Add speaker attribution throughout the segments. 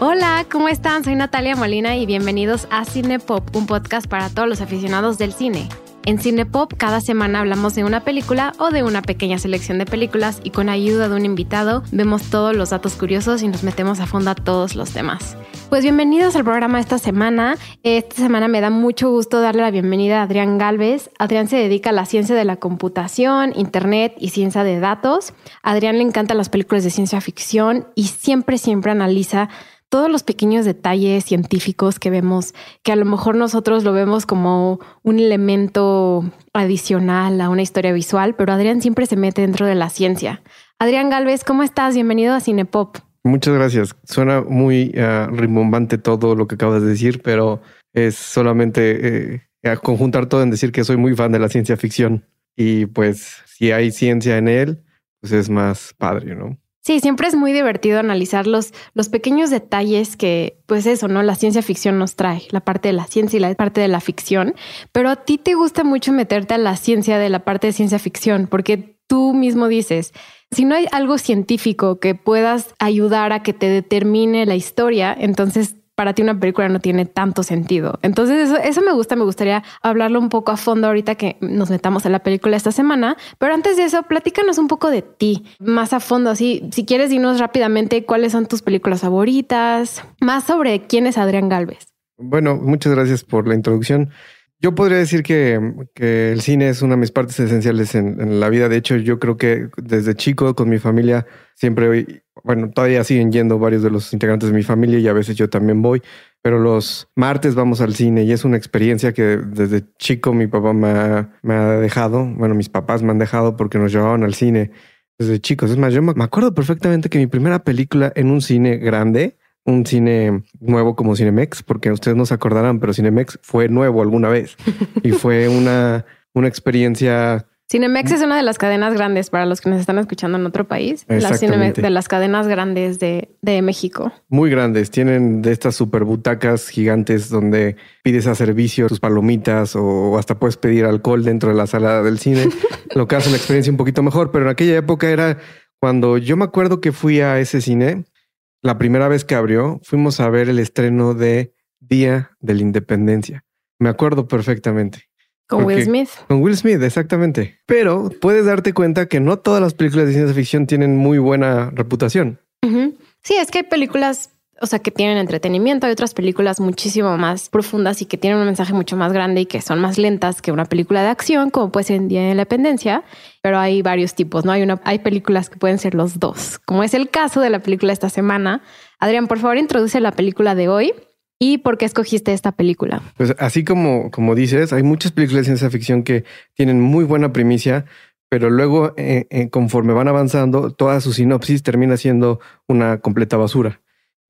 Speaker 1: Hola, ¿cómo están? Soy Natalia Molina y bienvenidos a Cinepop, un podcast para todos los aficionados del cine. En Cinepop cada semana hablamos de una película o de una pequeña selección de películas y con ayuda de un invitado vemos todos los datos curiosos y nos metemos a fondo a todos los temas. Pues bienvenidos al programa esta semana. Esta semana me da mucho gusto darle la bienvenida a Adrián Galvez. Adrián se dedica a la ciencia de la computación, internet y ciencia de datos. Adrián le encantan las películas de ciencia ficción y siempre, siempre analiza todos los pequeños detalles científicos que vemos, que a lo mejor nosotros lo vemos como un elemento adicional a una historia visual, pero Adrián siempre se mete dentro de la ciencia. Adrián Galvez, ¿cómo estás? Bienvenido a Cinepop.
Speaker 2: Muchas gracias. Suena muy uh, rimbombante todo lo que acabas de decir, pero es solamente eh, conjuntar todo en decir que soy muy fan de la ciencia ficción y pues si hay ciencia en él, pues es más padre, ¿no?
Speaker 1: Sí, siempre es muy divertido analizar los, los pequeños detalles que, pues eso, ¿no? La ciencia ficción nos trae, la parte de la ciencia y la parte de la ficción. Pero a ti te gusta mucho meterte a la ciencia de la parte de ciencia ficción, porque tú mismo dices, si no hay algo científico que puedas ayudar a que te determine la historia, entonces para ti una película no tiene tanto sentido. Entonces eso, eso, me gusta, me gustaría hablarlo un poco a fondo ahorita que nos metamos en la película esta semana. Pero antes de eso, platícanos un poco de ti, más a fondo, así, si quieres dinos rápidamente cuáles son tus películas favoritas, más sobre quién es Adrián Galvez.
Speaker 2: Bueno, muchas gracias por la introducción. Yo podría decir que, que, el cine es una de mis partes esenciales en, en, la vida. De hecho, yo creo que desde chico con mi familia siempre, bueno, todavía siguen yendo varios de los integrantes de mi familia y a veces yo también voy, pero los martes vamos al cine y es una experiencia que desde chico mi papá me ha, dejado, bueno, mis papás me han dejado porque nos llevaban al cine desde chicos. Es más, yo me acuerdo perfectamente que mi primera película en un cine grande un cine nuevo como Cinemex, porque ustedes no se acordarán, pero Cinemex fue nuevo alguna vez y fue una, una experiencia.
Speaker 1: Cinemex es una de las cadenas grandes para los que nos están escuchando en otro país. La Cinemex de las cadenas grandes de, de, México.
Speaker 2: Muy grandes. Tienen de estas super butacas gigantes donde pides a servicio tus palomitas o hasta puedes pedir alcohol dentro de la sala del cine, lo que hace la experiencia un poquito mejor. Pero en aquella época era cuando yo me acuerdo que fui a ese cine la primera vez que abrió, fuimos a ver el estreno de Día de la Independencia. Me acuerdo perfectamente.
Speaker 1: Con Will Smith.
Speaker 2: Con Will Smith, exactamente. Pero puedes darte cuenta que no todas las películas de ciencia ficción tienen muy buena reputación.
Speaker 1: Uh -huh. Sí, es que hay películas o sea, que tienen entretenimiento. Hay otras películas muchísimo más profundas y que tienen un mensaje mucho más grande y que son más lentas que una película de acción, como puede ser en Día de la Independencia. Pero hay varios tipos, ¿no? Hay, una, hay películas que pueden ser los dos, como es el caso de la película esta semana. Adrián, por favor, introduce la película de hoy. ¿Y por qué escogiste esta película?
Speaker 2: Pues así como, como dices, hay muchas películas de ciencia ficción que tienen muy buena primicia, pero luego, eh, eh, conforme van avanzando, toda su sinopsis termina siendo una completa basura.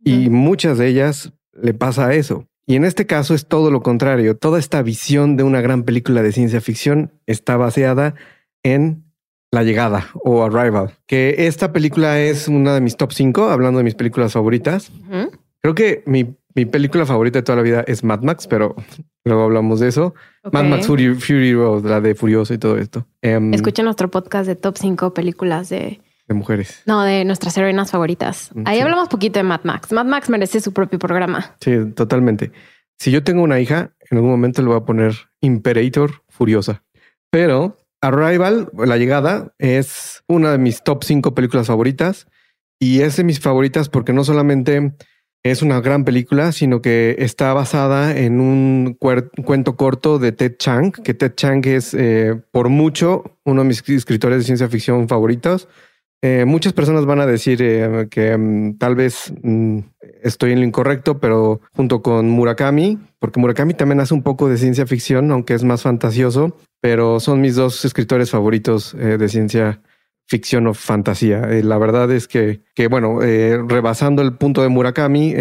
Speaker 2: Y muchas de ellas le pasa eso. Y en este caso es todo lo contrario. Toda esta visión de una gran película de ciencia ficción está baseada en La llegada o Arrival, que esta película es una de mis top 5, hablando de mis películas favoritas. Uh -huh. Creo que mi, mi, película favorita de toda la vida es Mad Max, pero luego hablamos de eso. Okay. Mad Max Fury, Fury Road, la de Furioso y todo esto.
Speaker 1: Um, Escuchen nuestro podcast de top 5 películas de
Speaker 2: de mujeres.
Speaker 1: No, de nuestras heroínas favoritas. Ahí sí. hablamos poquito de Mad Max. Mad Max merece su propio programa.
Speaker 2: Sí, totalmente. Si yo tengo una hija, en algún momento le voy a poner Imperator Furiosa. Pero Arrival, La Llegada, es una de mis top 5 películas favoritas. Y es de mis favoritas porque no solamente es una gran película, sino que está basada en un cuento corto de Ted Chiang, que Ted Chiang es eh, por mucho uno de mis escritores de ciencia ficción favoritos. Eh, muchas personas van a decir eh, que um, tal vez um, estoy en lo incorrecto, pero junto con Murakami, porque Murakami también hace un poco de ciencia ficción, aunque es más fantasioso, pero son mis dos escritores favoritos de ciencia ficción o fantasía. Eh, la verdad es que, que bueno, eh, rebasando el punto de Murakami,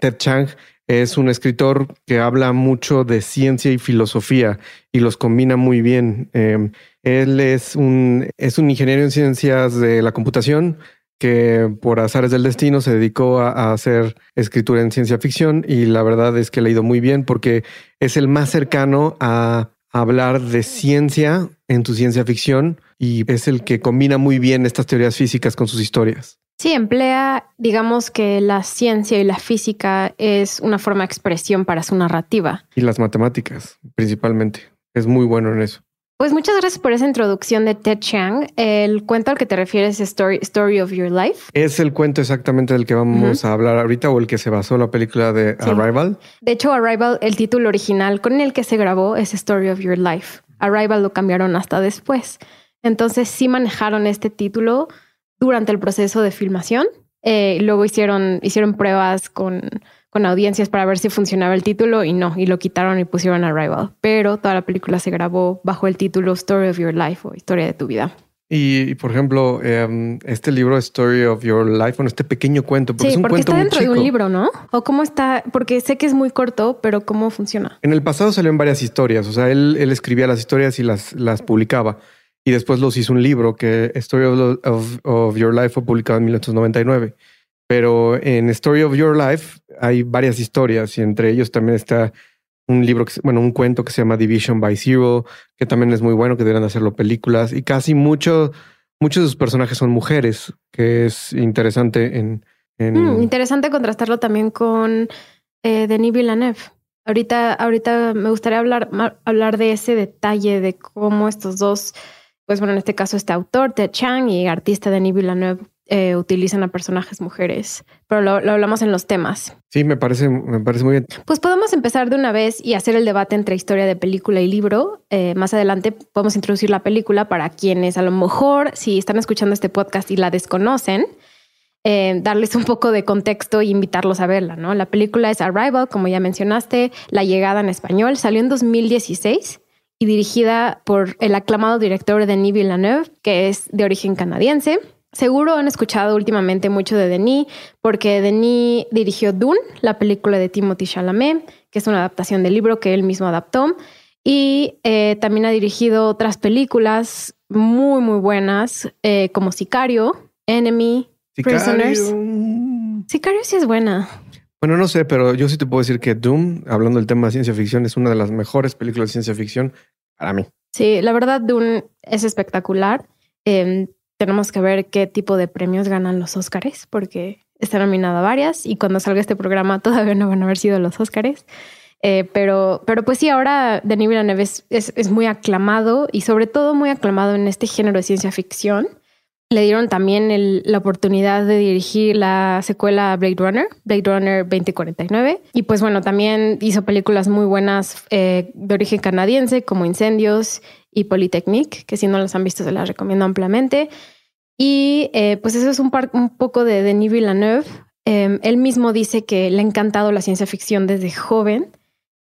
Speaker 2: Ted Chiang es un escritor que habla mucho de ciencia y filosofía y los combina muy bien. Eh, él es un, es un ingeniero en ciencias de la computación que por azares del destino se dedicó a, hacer escritura en ciencia ficción y la verdad es que le ha ido muy bien porque es el más cercano a, hablar de ciencia en tu ciencia ficción y es el que combina muy bien estas teorías físicas con sus historias.
Speaker 1: Sí, emplea, digamos que la ciencia y la física es una forma de expresión para su narrativa.
Speaker 2: Y las matemáticas, principalmente. Es muy bueno en eso.
Speaker 1: Pues muchas gracias por esa introducción de Ted Chiang. El cuento al que te refieres es Story, Story of Your Life.
Speaker 2: Es el cuento exactamente del que vamos a hablar ahorita o el que se basó la película de Arrival.
Speaker 1: De hecho, Arrival, el título original con el que se grabó es Story of Your Life. Arrival lo cambiaron hasta después. Entonces sí manejaron este título durante el proceso de filmación. Eh, luego hicieron, hicieron pruebas con con audiencias para ver si funcionaba el título y no, y lo quitaron y pusieron Arrival. Pero toda la película se grabó bajo el título Story of Your Life o Historia de tu vida.
Speaker 2: Y, por ejemplo, em, este libro Story of Your Life, bueno, este pequeño cuento,
Speaker 1: porque es un porque está dentro de un libro, ¿no? O cómo está, porque sé que es muy corto, pero cómo funciona.
Speaker 2: En el pasado salieron varias historias, o sea, él, él escribía las historias y las, las publicaba. Y después los hizo un libro que Story of, of, of Your Life fue publicado en 1999. Pero en Story of Your Life hay varias historias y entre ellos también está un libro, que, bueno, un cuento que se llama Division by Zero, que también es muy bueno, que deberían hacerlo películas y casi mucho, muchos de sus personajes son mujeres, que es interesante en...
Speaker 1: Mm, interesante contrastarlo también con eh, Denis Villeneuve. Ahorita, ahorita me gustaría hablar, hablar de ese detalle de cómo estos dos, pues bueno, en este caso este autor, Ted Chang y artista Denis Villeneuve, eh, utilizan a personajes mujeres, pero lo, hablamos en los temas.
Speaker 2: Sí, me parece, me parece muy bien.
Speaker 1: Pues podemos empezar de una vez y hacer el debate entre historia de película y libro. Eh, más adelante podemos introducir la película para quienes a lo mejor, si están escuchando este podcast y la desconocen, eh, darles un poco de contexto e invitarlos a verla, ¿no? La película es Arrival, como ya mencionaste, La llegada en español, salió en 2016 y dirigida por el aclamado director Denis Villeneuve, que es de origen canadiense. Seguro han escuchado últimamente mucho de Denis, porque Denis dirigió Dune, la película de Timothy Chalamet, que es una adaptación del libro que él mismo adaptó. Y eh, también ha dirigido otras películas muy, muy buenas, eh, como Sicario, Enemy, Prisoners. Sicario sí es buena.
Speaker 2: Bueno, no sé, pero yo sí te puedo decir que Dune, hablando del tema de ciencia ficción, es una de las mejores películas de ciencia ficción para mí.
Speaker 1: Sí, la verdad, Dune es espectacular. Em, tenemos que ver qué tipo de premios ganan los Óscares, porque está nominado a varias y cuando salga este programa todavía no van a haber sido los Óscares. Eh, pero, pero pues sí, ahora Denis Villeneuve es, es, muy aclamado y sobre todo muy aclamado en este género de ciencia ficción. Le dieron también la oportunidad de dirigir la secuela Blade Runner, Blade Runner 2049. Y pues bueno, también hizo películas muy buenas eh, de origen canadiense como Incendios y Polytechnique, que si no las han visto se las recomiendo ampliamente. Y eh, pues eso es un, un, poco de Denis Villeneuve. Em, él mismo dice que le ha encantado la ciencia ficción desde joven.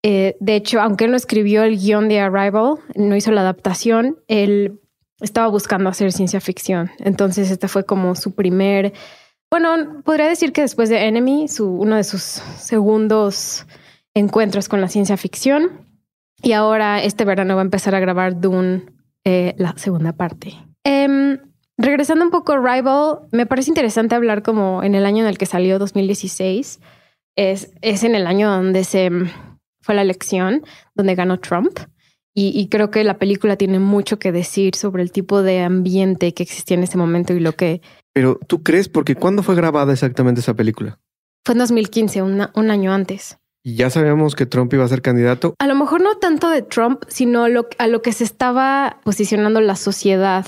Speaker 1: Eh, de hecho, aunque él no escribió el guion de Arrival, no hizo la adaptación, él estaba buscando hacer ciencia ficción. Entonces, este fue como su primer, bueno, podría decir que después de Enemy, su, uno de sus segundos encuentros con la ciencia ficción. Y ahora este verano va a empezar a grabar Dune, eh, la segunda parte. Em, regresando un poco a Rival, me parece interesante hablar como en el año en el que salió 2016. Es, es en el año donde se fue la elección, donde ganó Trump. Y, y, creo que la película tiene mucho que decir sobre el tipo de ambiente que existía en ese momento y lo que...
Speaker 2: Pero tú crees, porque ¿cuándo fue grabada exactamente esa película?
Speaker 1: Fue en 2015, un año antes.
Speaker 2: ¿Y ya sabíamos que Trump iba a ser candidato?
Speaker 1: A lo mejor no tanto de Trump, sino a lo que se estaba posicionando la sociedad,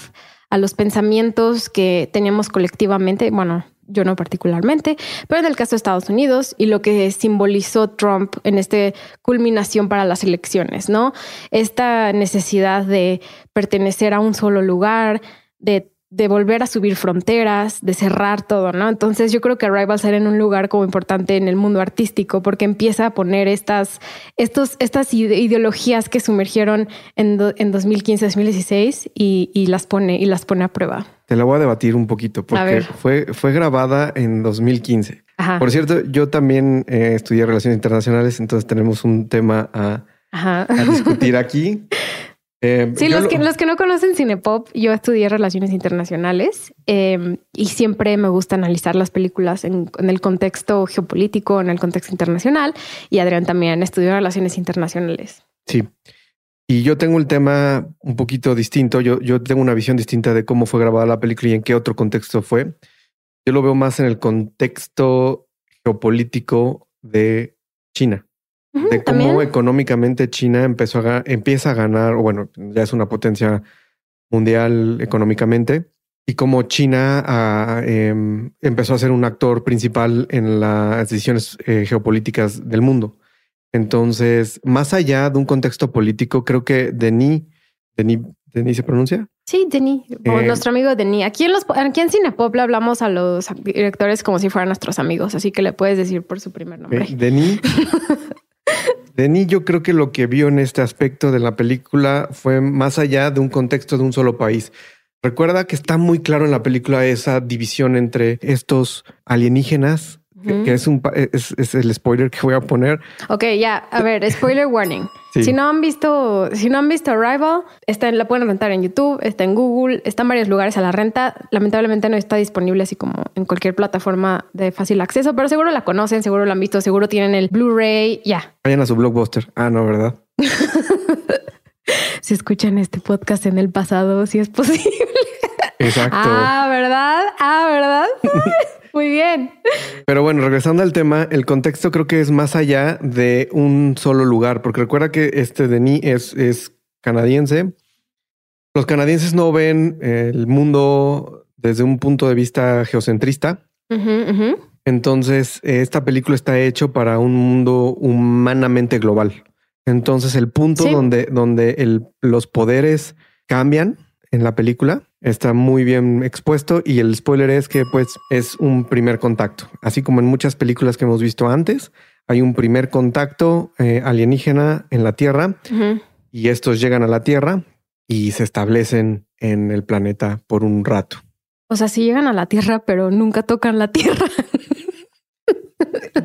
Speaker 1: a los pensamientos que teníamos colectivamente, bueno, yo no particularmente, pero en el caso de Estados Unidos y lo que simbolizó Trump en esta culminación para las elecciones, ¿no? Esta necesidad de pertenecer a un solo lugar, de de volver a subir fronteras, de cerrar todo, ¿no? Entonces yo creo que Arrival será en un lugar como importante en el mundo artístico porque empieza a poner estas, estos, estas ideologías que sumergieron en, en 2015-2016 y, y, las pone, y las pone a prueba.
Speaker 2: Te la voy a debatir un poquito porque fue, fue grabada en 2015. Por cierto, yo también eh, estudié Relaciones Internacionales, entonces tenemos un tema a, a discutir aquí.
Speaker 1: Eh, sí, los, que, los que no conocen Cinepop, yo estudié relaciones internacionales em, y siempre me gusta analizar las películas en, el contexto geopolítico, en el contexto internacional. Y Adrián también estudió relaciones internacionales.
Speaker 2: Sí. Y yo tengo el tema un poquito distinto. Yo, yo tengo una visión distinta de cómo fue grabada la película y en qué otro contexto fue. Yo lo veo más en el contexto geopolítico de China. De cómo económicamente China empezó a, empieza a ganar, o bueno, ya es una potencia mundial económicamente, y cómo China ah, em, empezó a ser un actor principal en las decisiones eh, geopolíticas del mundo. Entonces, más allá de un contexto político, creo que Denis, Denis, Denis se pronuncia.
Speaker 1: Sí, Denis, o eh, nuestro amigo Denis. Aquí en, los, aquí en Cinepop le hablamos a los directores como si fueran nuestros amigos, así que le puedes decir por su primer nombre.
Speaker 2: Eh, Denis. Denis, yo creo que lo que vio en este aspecto de la película fue más allá de un contexto de un solo país. Recuerda que está muy claro en la película esa división entre estos alienígenas que, es, un, es, el spoiler que voy a poner.
Speaker 1: Ok, ya, a ver, spoiler warning. Si no han visto, si no han visto Arrival, está la pueden rentar en YouTube, está en Google, está en varios lugares a la renta. Lamentablemente no está disponible así como en cualquier plataforma de fácil acceso, pero seguro la conocen, seguro la han visto, seguro tienen el Blu-ray, ya.
Speaker 2: Vayan a su blockbuster. Ah, no, ¿verdad?
Speaker 1: si escuchan este podcast en el pasado, si es posible.
Speaker 2: Exacto.
Speaker 1: Ah, ¿verdad? Ah, ¿verdad? Muy bien.
Speaker 2: Pero bueno, regresando al tema, el contexto creo que es más allá de un solo lugar, porque recuerda que este Denis es, es canadiense. Los canadienses no ven el mundo desde un punto de vista geocentrista. Entonces, esta película está hecho para un mundo humanamente global. Entonces, el punto donde, donde los poderes cambian en la película está muy bien expuesto y el spoiler es que pues es un primer contacto. Así como en muchas películas que hemos visto antes, hay un primer contacto eh, alienígena en la Tierra y estos llegan a la Tierra y se establecen en el planeta por un rato.
Speaker 1: O sea, sí llegan a la Tierra, pero nunca tocan la Tierra.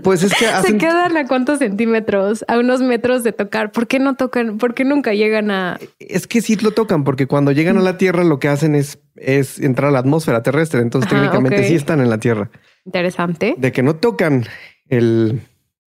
Speaker 2: Pues es que
Speaker 1: se quedan a cuántos centímetros, a unos metros de tocar. ¿Por qué no tocan? ¿Por qué nunca llegan a?
Speaker 2: Es que sí lo tocan, porque cuando llegan a la Tierra lo que hacen es, es entrar a la atmósfera terrestre. Entonces técnicamente sí están en la Tierra.
Speaker 1: Interesante.
Speaker 2: De que no tocan el,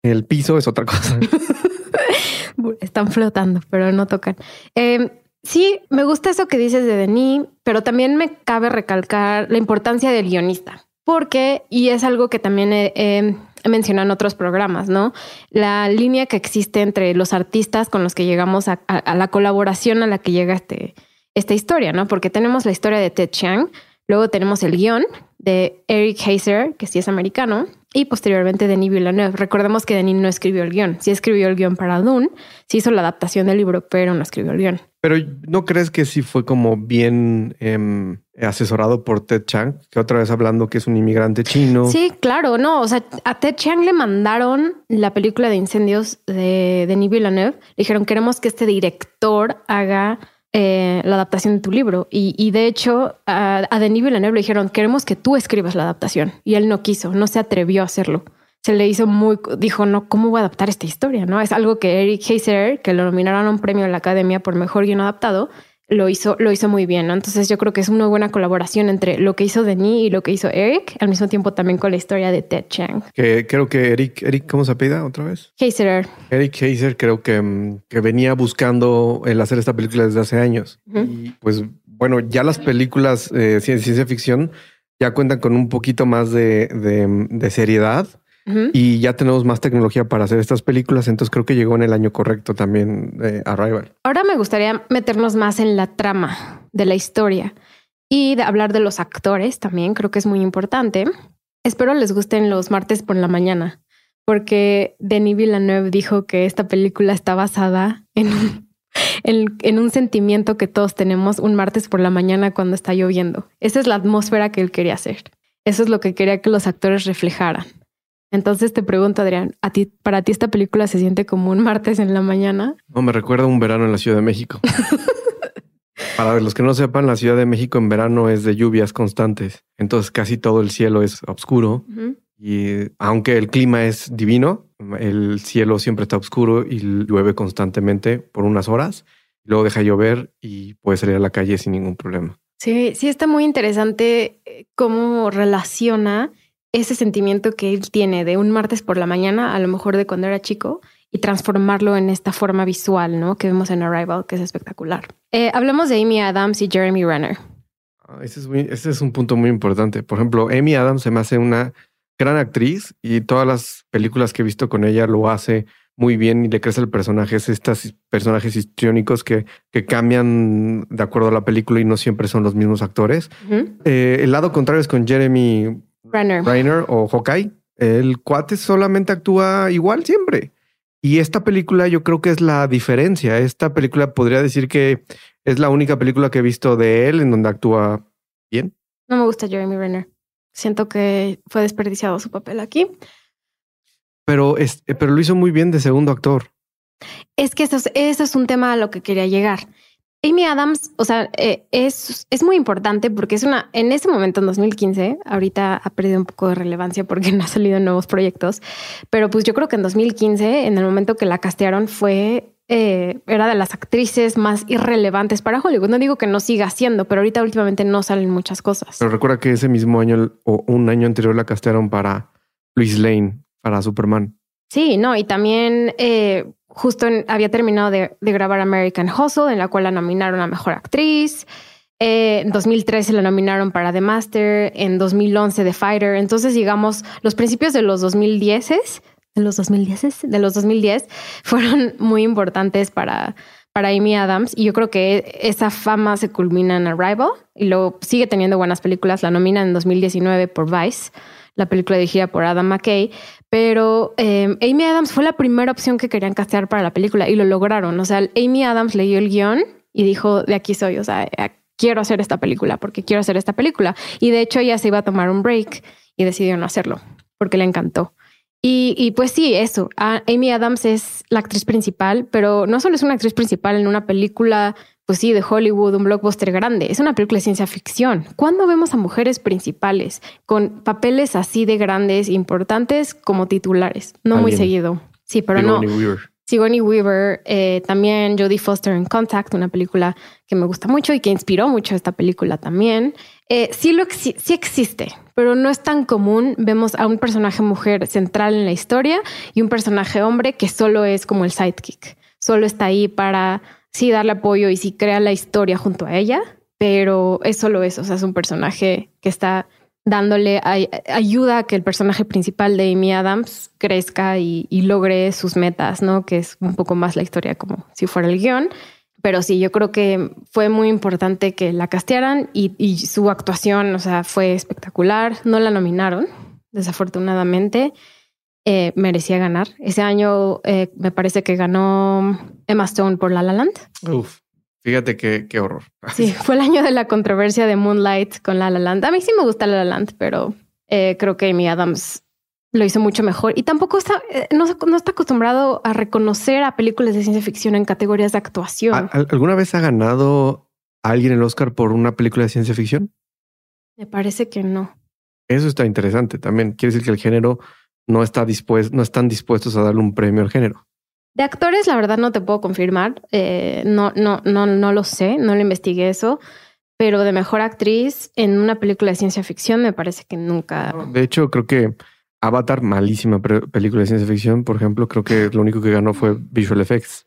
Speaker 2: el piso es otra cosa.
Speaker 1: Están flotando, pero no tocan. Em, sí, me gusta eso que dices de Denis, pero también me cabe recalcar la importancia del guionista. Porque, y es algo que también he, en otros programas, ¿no? La línea que existe entre los artistas con los que llegamos a, la colaboración a la que llega este, esta historia, ¿no? Porque tenemos la historia de Ted Chiang, luego tenemos el guion de Eric Heiser, que sí es americano, y posteriormente Denis Villeneuve. Recordemos que Denis no escribió el guion, sí escribió el guion para Dune, sí hizo la adaptación del libro, pero no escribió el guion.
Speaker 2: Pero ¿no crees que sí fue como bien em, asesorado por Ted Chiang? Que otra vez hablando que es un inmigrante chino.
Speaker 1: Sí, claro, no, o sea, a Ted Chiang le mandaron la película de incendios de Denis Villeneuve. Le dijeron, queremos que este director haga eh, la adaptación de tu libro. Y, de hecho, a, a Denis Villeneuve le dijeron, queremos que tú escribas la adaptación. Y él no quiso, no se atrevió a hacerlo se le hizo muy, dijo, no, ¿cómo voy a adaptar esta historia? No es algo que Eric Heiser, que lo nominaron a un premio en la academia por mejor guion adaptado, lo hizo, lo hizo muy bien. ¿no? Entonces yo creo que es una buena colaboración entre lo que hizo Denis y lo que hizo Eric, al mismo tiempo también con la historia de Ted Chang.
Speaker 2: Que creo que Eric, Eric, ¿cómo se apida otra vez?
Speaker 1: Heiser.
Speaker 2: Eric Heiser creo que, mm, que venía buscando el hacer esta película desde hace años. Y pues bueno, ya las películas de ciencia ficción ya cuentan con un poquito más de, de, de seriedad y ya tenemos más tecnología para hacer estas películas, entonces creo que llegó en el año correcto también de Arrival.
Speaker 1: Ahora me gustaría meternos más en la trama de la historia y de hablar de los actores también, creo que es muy importante. Espero les gusten los martes por la mañana, porque Denis Villeneuve dijo que esta película está basada en en, un sentimiento que todos tenemos un martes por la mañana cuando está lloviendo. Esa es la atmósfera que él quería hacer. Eso es lo que quería que los actores reflejaran. Entonces te pregunto, Adrián, ¿a ti, ¿para ti esta película se siente como un martes en la mañana?
Speaker 2: No, me recuerda un verano en la Ciudad de México. Para los que no sepan, la Ciudad de México en verano es de lluvias constantes. Entonces casi todo el cielo es oscuro. Y aunque el clima es divino, el cielo siempre está oscuro y llueve constantemente por unas horas. Luego deja llover y puedes salir a la calle sin ningún problema.
Speaker 1: Sí, sí está muy interesante eh, cómo relaciona ese sentimiento que él tiene de un martes por la mañana, a lo mejor de cuando era chico, y transformarlo en esta forma visual, ¿no? Que vemos en Arrival, que es espectacular. Eh, hablamos de Amy Adams y Jeremy Renner.
Speaker 2: Ah, ese, es ese es un punto muy importante. Por ejemplo, Amy Adams se me hace una gran actriz y todas las películas que he visto con ella lo hace muy bien y le crece el personaje. Es estos personajes histriónicos que, que cambian de acuerdo a la película y no siempre son los mismos actores. Eh, el lado contrario es con Jeremy Renner, o Hawkeye. El cuate solamente actúa igual siempre. Y esta película yo creo que es la diferencia. Esta película podría decir que es la única película que he visto de él en donde actúa bien.
Speaker 1: No me gusta Jeremy Renner. Siento que fue desperdiciado su papel aquí.
Speaker 2: Pero, es, pero lo hizo muy bien de segundo actor.
Speaker 1: Es que eso es, eso es un tema a lo que quería llegar. Amy Adams, o sea, eh, es, es muy importante porque es una, en ese momento, en 2015, ahorita ha perdido un poco de relevancia porque no ha salido nuevos proyectos, pero pues yo creo que en 2015, en el momento que la castearon, fue, eh, era de las actrices más irrelevantes para Hollywood. No digo que no siga siendo, pero ahorita últimamente no salen muchas cosas.
Speaker 2: Pero recuerda que ese mismo año o un año anterior la castearon para Luis Lane, para Superman.
Speaker 1: Sí, no, y también eh, justo había terminado de, grabar American Hustle, en la cual la nominaron a Mejor Actriz. Eh, en 2013 la nominaron para The Master, en 2011 The Fighter. Entonces, digamos, los principios de los 2010 de los 2010 de los 2010 fueron muy importantes para para Amy Adams y yo creo que esa fama se culmina en Arrival y luego sigue teniendo buenas películas. La nominan en 2019 por Vice, la película dirigida por Adam McKay, pero eh, Amy Adams fue la primera opción que querían castear para la película y lo lograron. O sea, Amy Adams leyó el guion y dijo, de aquí soy, o sea, eh, quiero hacer esta película porque quiero hacer esta película. Y de hecho ella se iba a tomar un break y decidió no hacerlo porque le encantó. Y, y, pues sí, eso. Amy Adams es la actriz principal, pero no solo es una actriz principal en una película pues sí, de Hollywood, un blockbuster grande. Es una película de ciencia ficción. ¿Cuándo vemos a mujeres principales con papeles así de grandes, importantes como titulares? No muy seguido. Sí, pero no. Weaver. Sigourney Weaver, eh, también Jodie Foster en Contact, una película que me gusta mucho y que inspiró mucho esta película también. Eh, sí, lo, sí existe, pero no es tan común. Vemos a un personaje mujer central en la historia y un personaje hombre que solo es como el sidekick. Solo está ahí para sí darle apoyo y sí crea la historia junto a ella, pero es solo eso, o sea, es un personaje que está dándole ayuda a que el personaje principal de Amy Adams crezca y, logre sus metas, ¿no? Que es un poco más la historia como si fuera el guion. Pero sí, yo creo que fue muy importante que la castearan y, y su actuación, o sea, fue espectacular. No la nominaron, desafortunadamente. Eh, merecía ganar. Ese año eh, me parece que ganó Emma Stone por La La Land.
Speaker 2: Uf, fíjate qué, qué horror.
Speaker 1: Sí, fue el año de la controversia de Moonlight con La La Land. A mí sí me gusta La La Land, pero eh, creo que Amy Adams lo hizo mucho mejor y tampoco está, no, no, está acostumbrado a reconocer a películas de ciencia ficción en categorías de actuación.
Speaker 2: ¿Alguna vez ha ganado alguien el Oscar por una película de ciencia ficción?
Speaker 1: Me parece que no.
Speaker 2: Eso está interesante también. Quiere decir que el género no, está dispuesto, no están dispuestos a darle un premio al género.
Speaker 1: De actores, la verdad no te puedo confirmar. Eh, no, no, no, no lo sé, no lo investigué eso. Pero de mejor actriz en una película de ciencia ficción me parece que nunca.
Speaker 2: De hecho, creo que Avatar, malísima película de ciencia ficción, por ejemplo, creo que lo único que ganó fue Visual Effects.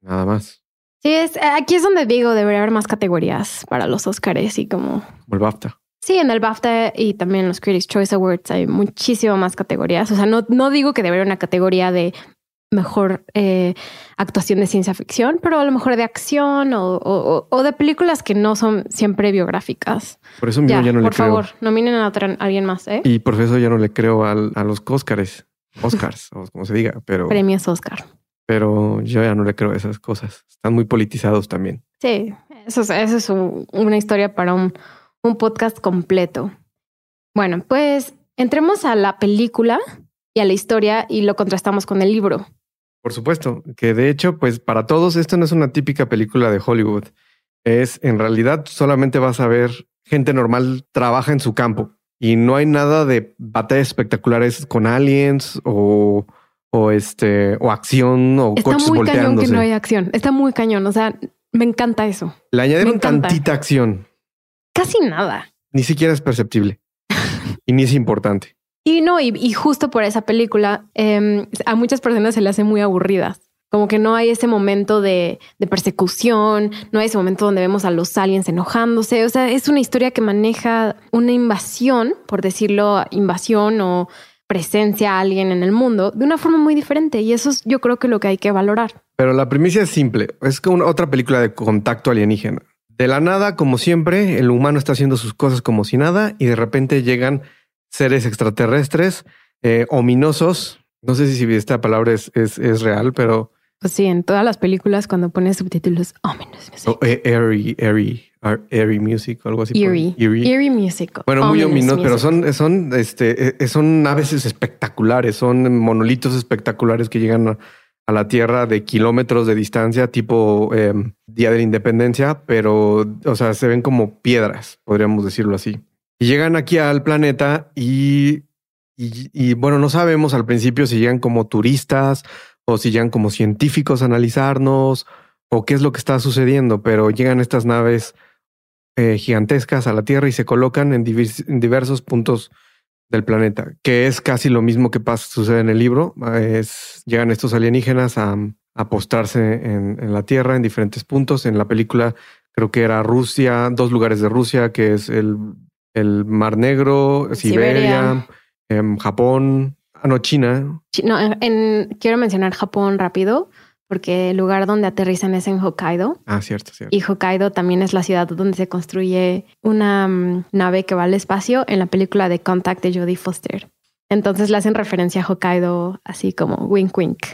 Speaker 2: Nada más.
Speaker 1: Sí, es, aquí es donde digo, debería haber más categorías para los Oscars y como.
Speaker 2: Como el BAFTA.
Speaker 1: Sí, en el BAFTA y también en los Critics Choice Awards hay muchísimo más categorías. O sea, no, no digo que debería una categoría de mejor eh, actuación de ciencia ficción, pero a lo mejor de acción o, de películas que no son siempre biográficas.
Speaker 2: Por eso ya, no le creo.
Speaker 1: Por favor, nominen a, alguien más. ¿eh?
Speaker 2: Y por eso ya no le creo a los Oscars, Oscars, o como se diga, pero...
Speaker 1: Premios Oscar.
Speaker 2: Pero yo ya no le creo a esas cosas. Están muy politizados también.
Speaker 1: Sí, eso es, eso es una historia para un un podcast completo. Bueno, pues entremos a la película y a la historia y lo contrastamos con el libro.
Speaker 2: Por supuesto, que de hecho, pues para todos esto no es una típica película de Hollywood. Es en realidad solamente vas a ver gente normal trabaja en su campo y no hay nada de batallas espectaculares con aliens o, o este o acción o
Speaker 1: Está muy cañón que no hay acción. Está muy cañón. O sea, me encanta eso.
Speaker 2: Le añadieron tantita acción.
Speaker 1: Casi nada.
Speaker 2: Ni siquiera es perceptible. y ni es importante.
Speaker 1: Y no, y, justo por esa película, em, a muchas personas se le hace muy aburrida. Como que no hay ese momento de, de, persecución, no hay ese momento donde vemos a los aliens enojándose. O sea, es una historia que maneja una invasión, por decirlo, invasión o presencia a alguien en el mundo de una forma muy diferente. Y eso es yo creo que lo que hay que valorar.
Speaker 2: Pero la primicia es simple. Es como otra película de contacto alienígena. De la nada, como siempre, el humano está haciendo sus cosas como si nada y de repente llegan seres extraterrestres eh, ominosos. No sé si esta palabra es, es, real, pero...
Speaker 1: Pues sí, en todas las películas cuando pones subtítulos ominous
Speaker 2: music. Eh, airy, airy, airy music o algo así.
Speaker 1: Eerie. Eerie. music.
Speaker 2: Bueno, muy ominosos, pero son, son, este, eh, son naves espectaculares, son monolitos espectaculares que llegan a a la Tierra de kilómetros de distancia, tipo em, Día de la Independencia, pero, o sea, se ven como piedras, podríamos decirlo así. Y llegan aquí al planeta y, y, bueno, no sabemos al principio si llegan como turistas o si llegan como científicos a analizarnos o qué es lo que está sucediendo, pero llegan estas naves eh, gigantescas a la Tierra y se colocan en, en diversos puntos del planeta, que es casi lo mismo que pasa, sucede en el libro. Es, llegan estos alienígenas a, a postrarse en, la Tierra en diferentes puntos. En la película creo que era Rusia, dos lugares de Rusia, que es el, el Mar Negro, Siberia, em, Japón, ah, no, China.
Speaker 1: No, en, quiero mencionar Japón rápido porque el lugar donde aterrizan es en Hokkaido.
Speaker 2: Ah, cierto, cierto.
Speaker 1: Y Hokkaido también es la ciudad donde se construye una mm, nave que va al espacio en la película de Contact de Jodie Foster. Entonces le hacen referencia a Hokkaido así como wink wink.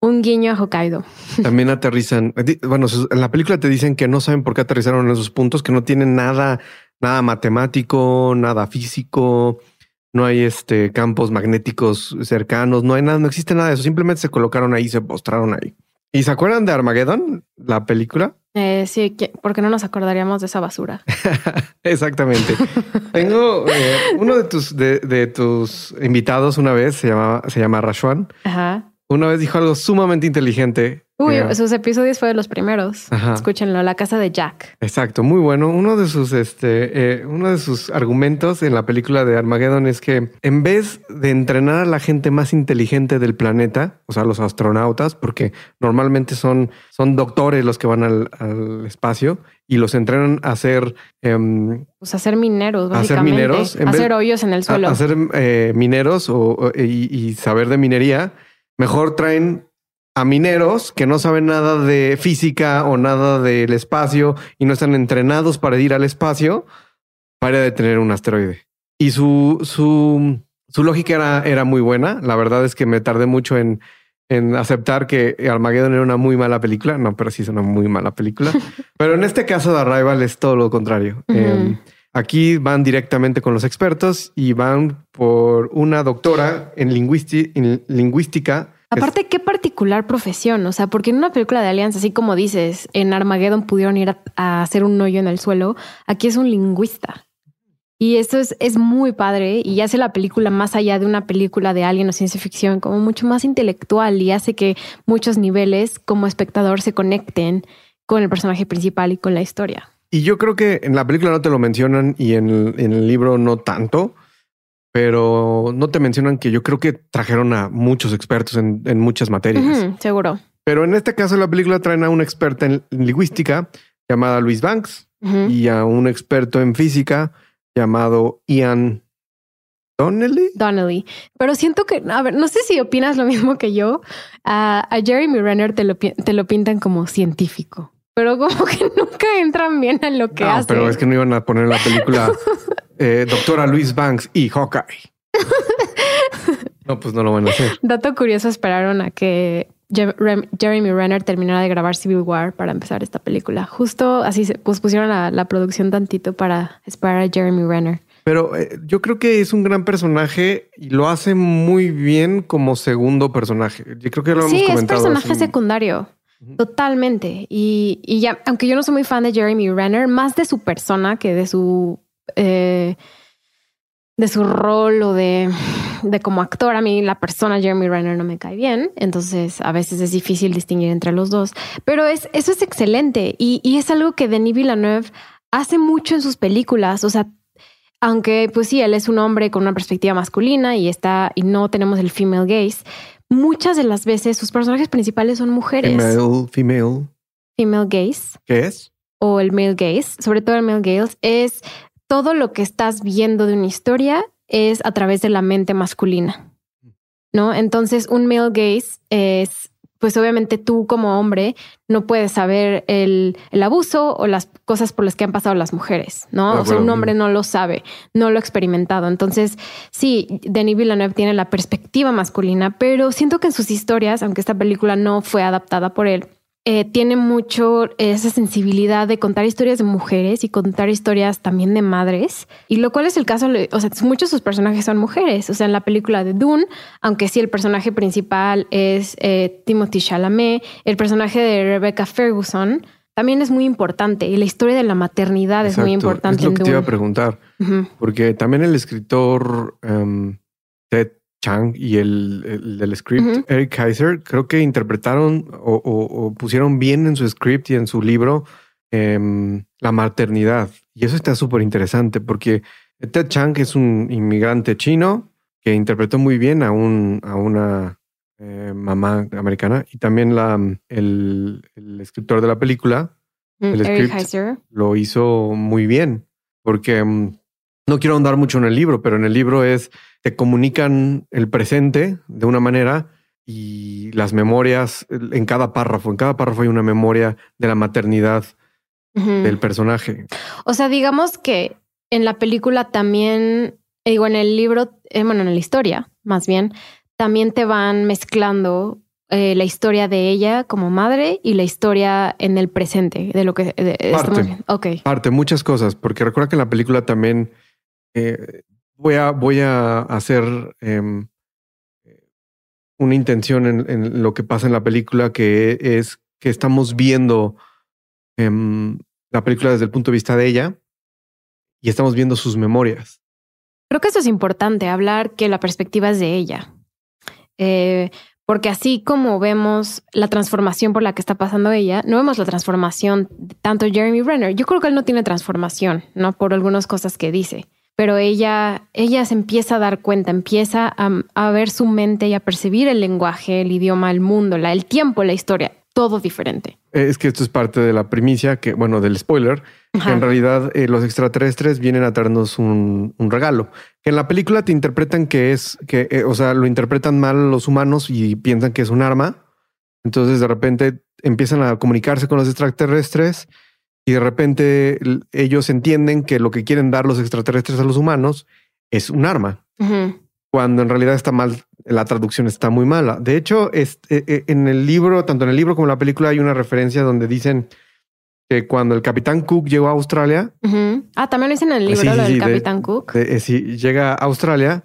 Speaker 1: Un guiño a Hokkaido.
Speaker 2: También aterrizan. Bueno, en la película te dicen que no saben por qué aterrizaron en esos puntos, que no tienen nada, nada matemático, nada físico no hay este campos magnéticos cercanos, no hay nada, no existe nada de eso. Simplemente se colocaron ahí, se postraron ahí. ¿Y se acuerdan de Armageddon, la película?
Speaker 1: Eh, sí, porque no nos acordaríamos de esa basura.
Speaker 2: Exactamente. Tengo eh, uno de tus de, tus invitados una vez se llama se llama Rashwan. Ajá. Una vez dijo algo sumamente inteligente
Speaker 1: Uy, sus episodios fue de los primeros. Escúchenlo, La casa de Jack.
Speaker 2: Exacto, muy bueno. Uno de sus, este, eh, uno de sus argumentos en la película de Armageddon es que en vez de entrenar a la gente más inteligente del planeta, o sea, los astronautas, porque normalmente son, son doctores los que van al, espacio y los entrenan a hacer,
Speaker 1: eh, pues a ser mineros, básicamente. A hacer mineros, a hacer hoyos en el suelo,
Speaker 2: a, hacer eh, mineros o, y saber de minería. Mejor traen a mineros que no saben nada de física o nada del espacio y no están entrenados para ir al espacio para detener un asteroide. Y su, su, su lógica era, era muy buena. La verdad es que me tardé mucho en, en aceptar que Armageddon era una muy mala película. No, pero sí es una muy mala película. pero en este caso de Arrival es todo lo contrario. Em, aquí van directamente con los expertos y van por una doctora en, en lingüística
Speaker 1: Aparte, qué particular profesión, o sea, porque en una película de Alianza, así como dices, en Armageddon pudieron ir a, hacer un hoyo en el suelo, aquí es un lingüista. Y eso es, es muy padre y hace la película más allá de una película de alguien o ciencia ficción, como mucho más intelectual y hace que muchos niveles como espectador se conecten con el personaje principal y con la historia.
Speaker 2: Y yo creo que en la película no te lo mencionan y en en el libro no tanto, pero no te mencionan que yo creo que trajeron a muchos expertos en, muchas materias.
Speaker 1: seguro.
Speaker 2: Pero en este caso, la película traen a una experta en lingüística llamada Luis Banks y a un experto en física llamado Ian Donnelly.
Speaker 1: Donnelly. Pero siento que, a ver, no sé si opinas lo mismo que yo. a Jeremy Renner te lo, te lo pintan como científico pero como que nunca entran bien en lo que no,
Speaker 2: Pero es que no iban a poner la película eh, Doctora Luis Banks y Hawkeye. No, pues no lo van a hacer.
Speaker 1: Dato curioso, esperaron a que Jeremy Renner terminara de grabar Civil War para empezar esta película. Justo así se pusieron la, producción tantito para esperar a Jeremy Renner.
Speaker 2: Pero eh, yo creo que es un gran personaje y lo hace muy bien como segundo personaje. Yo creo que lo hemos sí, comentado.
Speaker 1: Sí, es personaje secundario. Totalmente. Y, ya, aunque yo no soy muy fan de Jeremy Renner, más de su persona que de su eh, de su rol o de, de como actor. A mí la persona Jeremy Renner no me cae bien, entonces a veces es difícil distinguir entre los dos. Pero es, eso es excelente y, y es algo que Denis Villeneuve hace mucho en sus películas. O sea, aunque pues sí, él es un hombre con una perspectiva masculina y está y no tenemos el female gaze, muchas de las veces sus personajes principales son mujeres.
Speaker 2: Female, female.
Speaker 1: Female gaze.
Speaker 2: ¿Qué es?
Speaker 1: O el male gaze, sobre todo el male gaze, es todo lo que estás viendo de una historia es a través de la mente masculina. ¿No? Entonces, un male gaze es pues obviamente tú como hombre no puedes saber el, abuso o las cosas por las que han pasado las mujeres, ¿no? Ah, o sea, un hombre no lo sabe, no lo ha experimentado. Entonces, sí, Denis Villeneuve tiene la perspectiva masculina, pero siento que en sus historias, aunque esta película no fue adaptada por él, eh, tiene mucho esa sensibilidad de contar historias de mujeres y contar historias también de madres. Y lo cual es el caso, o sea, muchos de sus personajes son mujeres. O sea, en la película de Dune, aunque sí el personaje principal es eh, Timothy Chalamet, el personaje de Rebecca Ferguson también es muy importante y la historia de la maternidad es muy importante.
Speaker 2: Es lo que te iba a preguntar, porque también el escritor um, Ted Chang y el, del script, Eric Kaiser, creo que interpretaron o, pusieron bien en su script y en su libro em, la maternidad. Y eso está súper interesante porque Ted Chang es un inmigrante chino que interpretó muy bien a, un, a una eh, mamá americana y también la, el, escritor de la película,
Speaker 1: mm, el script,
Speaker 2: lo hizo muy bien porque em, no quiero ahondar mucho en el libro, pero en el libro es te comunican el presente de una manera y las memorias en cada párrafo. En cada párrafo hay una memoria de la maternidad del personaje.
Speaker 1: O sea, digamos que en la película también, digo, en el libro, eh, bueno, en la historia, más bien, también te van mezclando eh, la historia de ella como madre y la historia en el presente de lo que
Speaker 2: parte,
Speaker 1: Okay.
Speaker 2: Parte, muchas cosas, porque recuerda que en la película también eh, voy a, voy a hacer em, una intención en, lo que pasa en la película, que es que estamos viendo em, la película desde el punto de vista de ella y estamos viendo sus memorias.
Speaker 1: Creo que eso es importante, hablar que la perspectiva es de ella. Eh, porque así como vemos la transformación por la que está pasando ella, no vemos la transformación tanto Jeremy Renner. Yo creo que él no tiene transformación, ¿no? Por algunas cosas que dice pero ella, ella se empieza a dar cuenta, empieza a, ver su mente y a percibir el lenguaje, el idioma, el mundo, la, el tiempo, la historia, todo diferente.
Speaker 2: Es que esto es parte de la primicia, que bueno, del spoiler, que en realidad eh, los extraterrestres vienen a traernos un, regalo. Que en la película te interpretan que es, que, eh, o sea, lo interpretan mal los humanos y piensan que es un arma. Entonces de repente empiezan a comunicarse con los extraterrestres y de repente ellos entienden que lo que quieren dar los extraterrestres a los humanos es un arma, cuando en realidad está mal, la traducción está muy mala. De hecho, es, e, e, en el libro, tanto en el libro como en la película, hay una referencia donde dicen que cuando el capitán Cook llegó a Australia.
Speaker 1: Ah, también lo dicen en el libro lo del capitán Cook.
Speaker 2: Eh, si llega a Australia,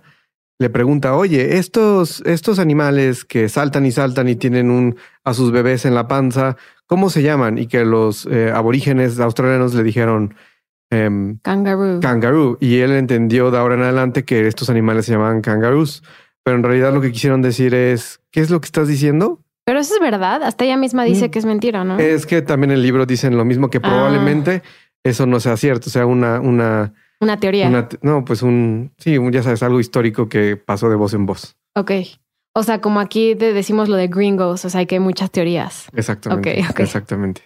Speaker 2: le pregunta, oye, estos, estos animales que saltan y saltan y tienen un, a sus bebés en la panza, ¿cómo se llaman? Y que los eh, aborígenes australianos le dijeron
Speaker 1: eh, kangaroo.
Speaker 2: kangaroo. Y él entendió de ahora en adelante que estos animales se llaman kangaroos. Pero en realidad lo que quisieron decir es, ¿qué es lo que estás diciendo?
Speaker 1: Pero eso es verdad. Hasta ella misma dice mm. que es mentira, ¿no?
Speaker 2: Es que también el libro dicen lo mismo, que ah. probablemente eso no sea cierto. O sea, una, una,
Speaker 1: una teoría.
Speaker 2: no, pues un, sí, ya sabes, algo histórico que pasó de voz en voz.
Speaker 1: Ok. O sea, como aquí decimos lo de gringos, o sea, que hay muchas teorías.
Speaker 2: Exactamente. Exactamente.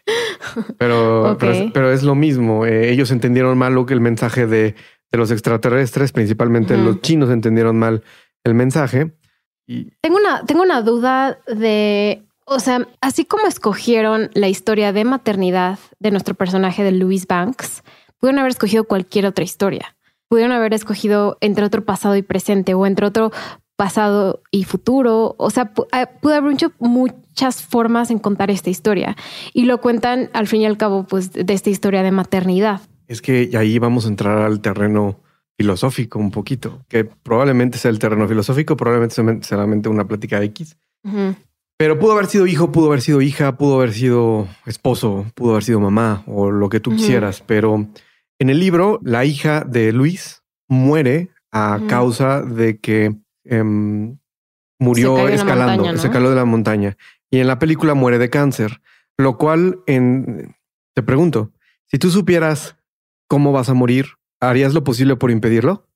Speaker 2: Pero, pero, es, lo mismo. Eh, ellos entendieron mal lo que el mensaje de, los extraterrestres, principalmente los chinos entendieron mal el mensaje. Y...
Speaker 1: Tengo una, tengo una duda de, o sea, así como escogieron la historia de maternidad de nuestro personaje de Louis Banks, pudieron haber escogido cualquier otra historia. Pudieron haber escogido entre otro pasado y presente o entre otro pasado y futuro. O sea, ah, pudo haber hecho muchas formas en contar esta historia y lo cuentan al fin y al cabo, pues, de esta historia de maternidad.
Speaker 2: Es que ahí vamos a entrar al terreno filosófico un poquito, que probablemente sea el terreno filosófico, probablemente sea solamente una plática X. Pero pudo haber sido hijo, pudo haber sido hija, pudo haber sido esposo, pudo haber sido mamá o lo que tú quisieras. Pero en el libro, la hija de Luis muere a causa de que Em, murió escalando, se cayó de la montaña. Y en la película muere de cáncer, lo cual en, te pregunto, si tú supieras cómo vas a morir, ¿harías lo posible por impedirlo?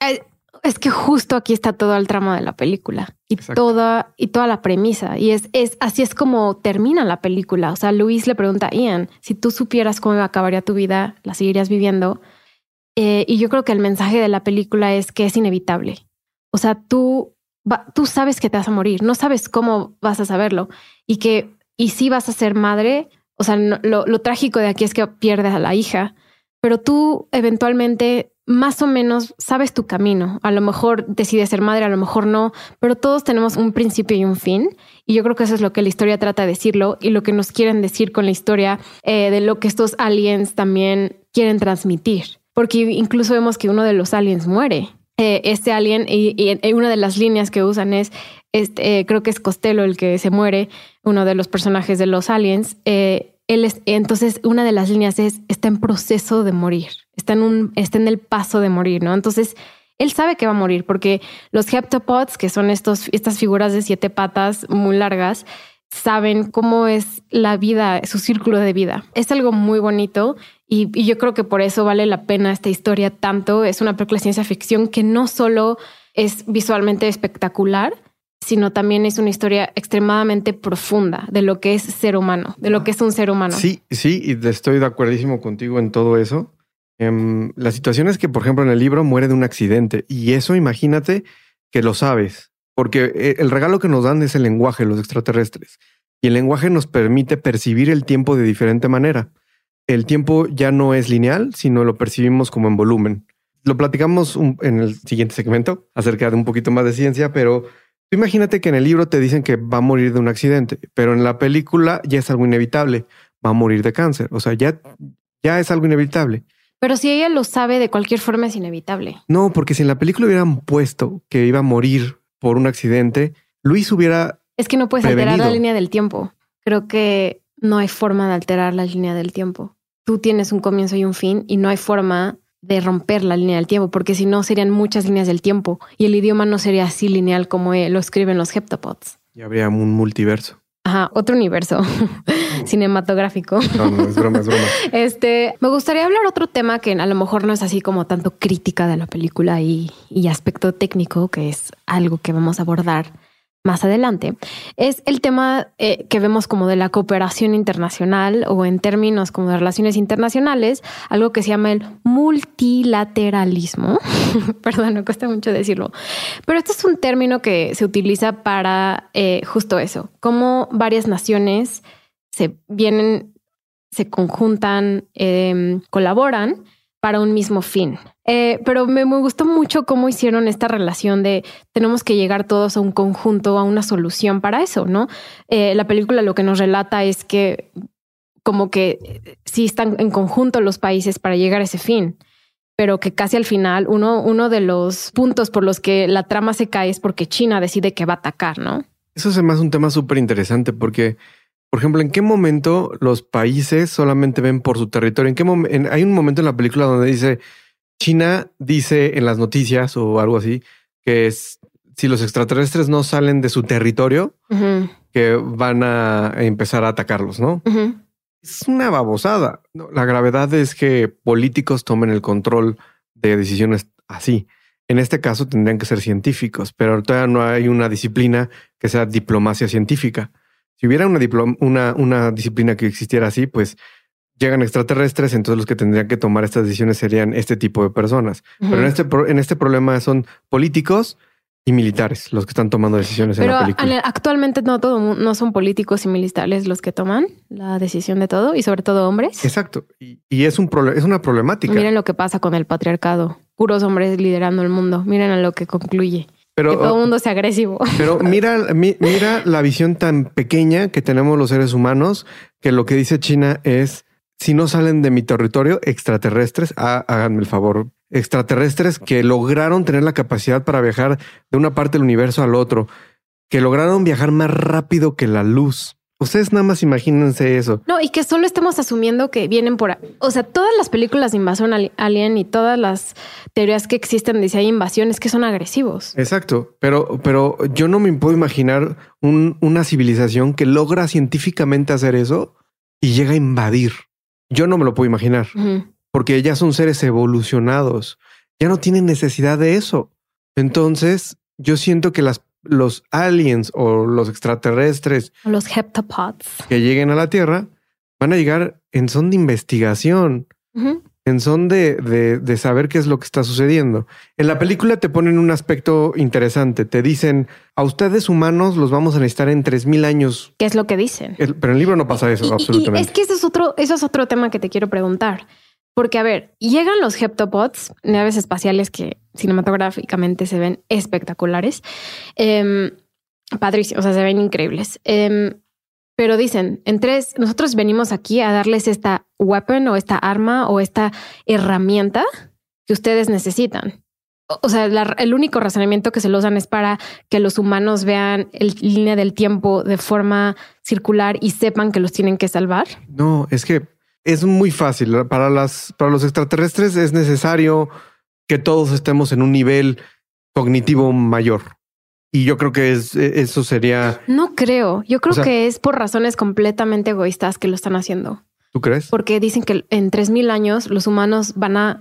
Speaker 1: Eh, es que justo aquí está todo el tramo de la película y
Speaker 2: Exacto.
Speaker 1: toda y toda la premisa y es, es así es como termina la película. O sea, Luis le pregunta a Ian si tú supieras cómo acabaría tu vida, la seguirías viviendo. Eh, y yo creo que el mensaje de la película es que es inevitable. O sea, tú va- tú sabes que te vas a morir, no sabes cómo vas a saberlo y que y si vas a ser madre. O sea, no- lo, lo trágico de aquí es que pierdes a la hija, pero tú eventualmente más o menos sabes tu camino. A lo mejor decides ser madre, a lo mejor no, pero todos tenemos un principio y un fin. Y yo creo que eso es lo que la historia trata de decirlo y lo que nos quieren decir con la historia eh, de lo que estos aliens también quieren transmitir. Porque incluso vemos que uno de los aliens muere. Eh, este alien y, una de las líneas que usan es, este, eh, creo que es Costello el que se muere, uno de los personajes de los aliens. Entonces una de las líneas es está en proceso de morir, está en un, está en el paso de morir, ¿no? Entonces él sabe que va a morir porque los heptapods, que son estas figuras de siete patas muy largas, saben cómo es la vida, su círculo de vida. Es algo muy bonito y, yo creo que por eso vale la pena esta historia tanto. Es una película ciencia ficción que no solo es visualmente espectacular, sino también es una historia extremadamente profunda de lo que es ser humano, de lo que es un ser humano.
Speaker 2: Sí, sí, y estoy de acuerdísimo contigo en todo eso. Em, la situación es que, por ejemplo, en el libro muere de un accidente y eso imagínate que lo sabes, porque eh, el regalo que nos dan es el lenguaje, los extraterrestres, y el lenguaje nos permite percibir el tiempo de diferente manera. El tiempo ya no es lineal, sino lo percibimos como en volumen. Lo platicamos un- en el siguiente segmento acerca de un poquito más de ciencia, pero imagínate que en el libro te dicen que va a morir de un accidente, pero en la película ya es algo inevitable va a morir de cáncer. O sea, ya, ya es algo inevitable.
Speaker 1: Pero si ella lo sabe, de cualquier forma es inevitable.
Speaker 2: No, porque si en la película hubieran puesto que iba a morir por un accidente, Luis hubiera...
Speaker 1: Es que no puedes alterar la línea del tiempo. Creo que no hay forma de alterar la línea del tiempo. Tú tienes un comienzo y un fin y no hay forma de romper la línea del tiempo, porque si no serían muchas líneas del tiempo y el idioma no sería así lineal como eh, lo escriben los heptapods.
Speaker 2: Ya habría un multiverso.
Speaker 1: Ajá, otro universo cinematográfico.
Speaker 2: No, no, es broma, es broma.
Speaker 1: Este, me gustaría hablar otro tema que a lo mejor no es así como tanto crítica de la película y, y aspecto técnico, que es algo que vamos a abordar más adelante, es el tema eh, que vemos como de la cooperación internacional o en términos como de relaciones internacionales, algo que se llama el multilateralismo. Perdón, me cuesta mucho decirlo, pero este es un término que se utiliza para eh, justo eso, como varias naciones se vienen se conjuntan, eh, colaboran para un mismo fin. Eh, pero me, gustó mucho cómo hicieron esta relación de tenemos que llegar todos a un conjunto, a una solución para eso, ¿no? Eh, la película lo que nos relata es que como que sí están en conjunto los países para llegar a ese fin, pero que casi al final uno, uno de los puntos por los que la trama se cae es porque China decide que va a atacar, ¿no?
Speaker 2: Eso se me hace un tema súper interesante porque por ejemplo, ¿en qué momento los países solamente ven por su territorio? ¿En qué hay un momento en la película donde dice China dice en las noticias o algo así que es, si los extraterrestres no salen de su territorio, uh -huh. que van a empezar a atacarlos, ¿no?
Speaker 1: Uh -huh.
Speaker 2: Es una babosada. La gravedad es que políticos tomen el control de decisiones así. En este caso tendrían que ser científicos, pero todavía no hay una disciplina que sea diplomacia científica. Si hubiera una, una, una, disciplina que existiera así, pues llegan extraterrestres, entonces los que tendrían que tomar estas decisiones serían este tipo de personas. Uh -huh. Pero en este, en este problema son políticos y militares los que están tomando decisiones
Speaker 1: Pero
Speaker 2: en la película.
Speaker 1: actualmente no todo no son políticos y militares los que toman la decisión de todo y sobre todo hombres.
Speaker 2: Exacto. Y, y es un es una problemática.
Speaker 1: Miren lo que pasa con el patriarcado. Puros hombres liderando el mundo. Miren a lo que concluye.
Speaker 2: Pero,
Speaker 1: que todo el mundo sea agresivo.
Speaker 2: Pero mira, mi, mira la visión tan pequeña que tenemos los seres humanos, que lo que dice China es, si no salen de mi territorio, extraterrestres, ah, háganme el favor, extraterrestres que lograron tener la capacidad para viajar de una parte del universo al otro, que lograron viajar más rápido que la luz. Ustedes nada más imagínense eso.
Speaker 1: No, y que solo estemos asumiendo que vienen por... O sea, todas las películas de invasión alien y todas las teorías que existen de si hay invasiones que son agresivos.
Speaker 2: Exacto, pero, pero yo no me puedo imaginar un, una civilización que logra científicamente hacer eso y llega a invadir. Yo no me lo puedo imaginar.
Speaker 1: Uh -huh.
Speaker 2: porque ya son seres evolucionados, ya no tienen necesidad de eso. Entonces, yo siento que las, los aliens o los extraterrestres
Speaker 1: los heptapods.
Speaker 2: que lleguen a la Tierra van a llegar en son de investigación. En son de, de, de saber qué es lo que está sucediendo. En la película te ponen un aspecto interesante. Te dicen, a ustedes humanos los vamos a necesitar en 3000 años.
Speaker 1: ¿Qué es lo que dicen?
Speaker 2: El- pero en el libro no pasa eso,
Speaker 1: Y-
Speaker 2: absolutamente.
Speaker 1: Y es que ese es otro, eso es otro tema que te quiero preguntar. Porque, a ver, llegan los heptapods, naves espaciales que cinematográficamente se ven espectaculares. Padrísimos, o sea, se ven increíbles. Em, pero dicen, en tres, nosotros venimos aquí a darles esta weapon o esta arma o esta herramienta que ustedes necesitan. O- sea, la- el único razonamiento que se lo usan es para que los humanos vean el línea del tiempo de forma circular y sepan que los tienen que salvar.
Speaker 2: No, es que es muy fácil. Para, las, para los extraterrestres es necesario que todos estemos en un nivel cognitivo mayor. Y yo creo que es, e, eso sería,
Speaker 1: No creo. Yo creo
Speaker 2: O sea-
Speaker 1: que es por razones completamente egoístas que lo están haciendo.
Speaker 2: ¿tú crees?
Speaker 1: Porque dicen que en 3000 años los humanos van a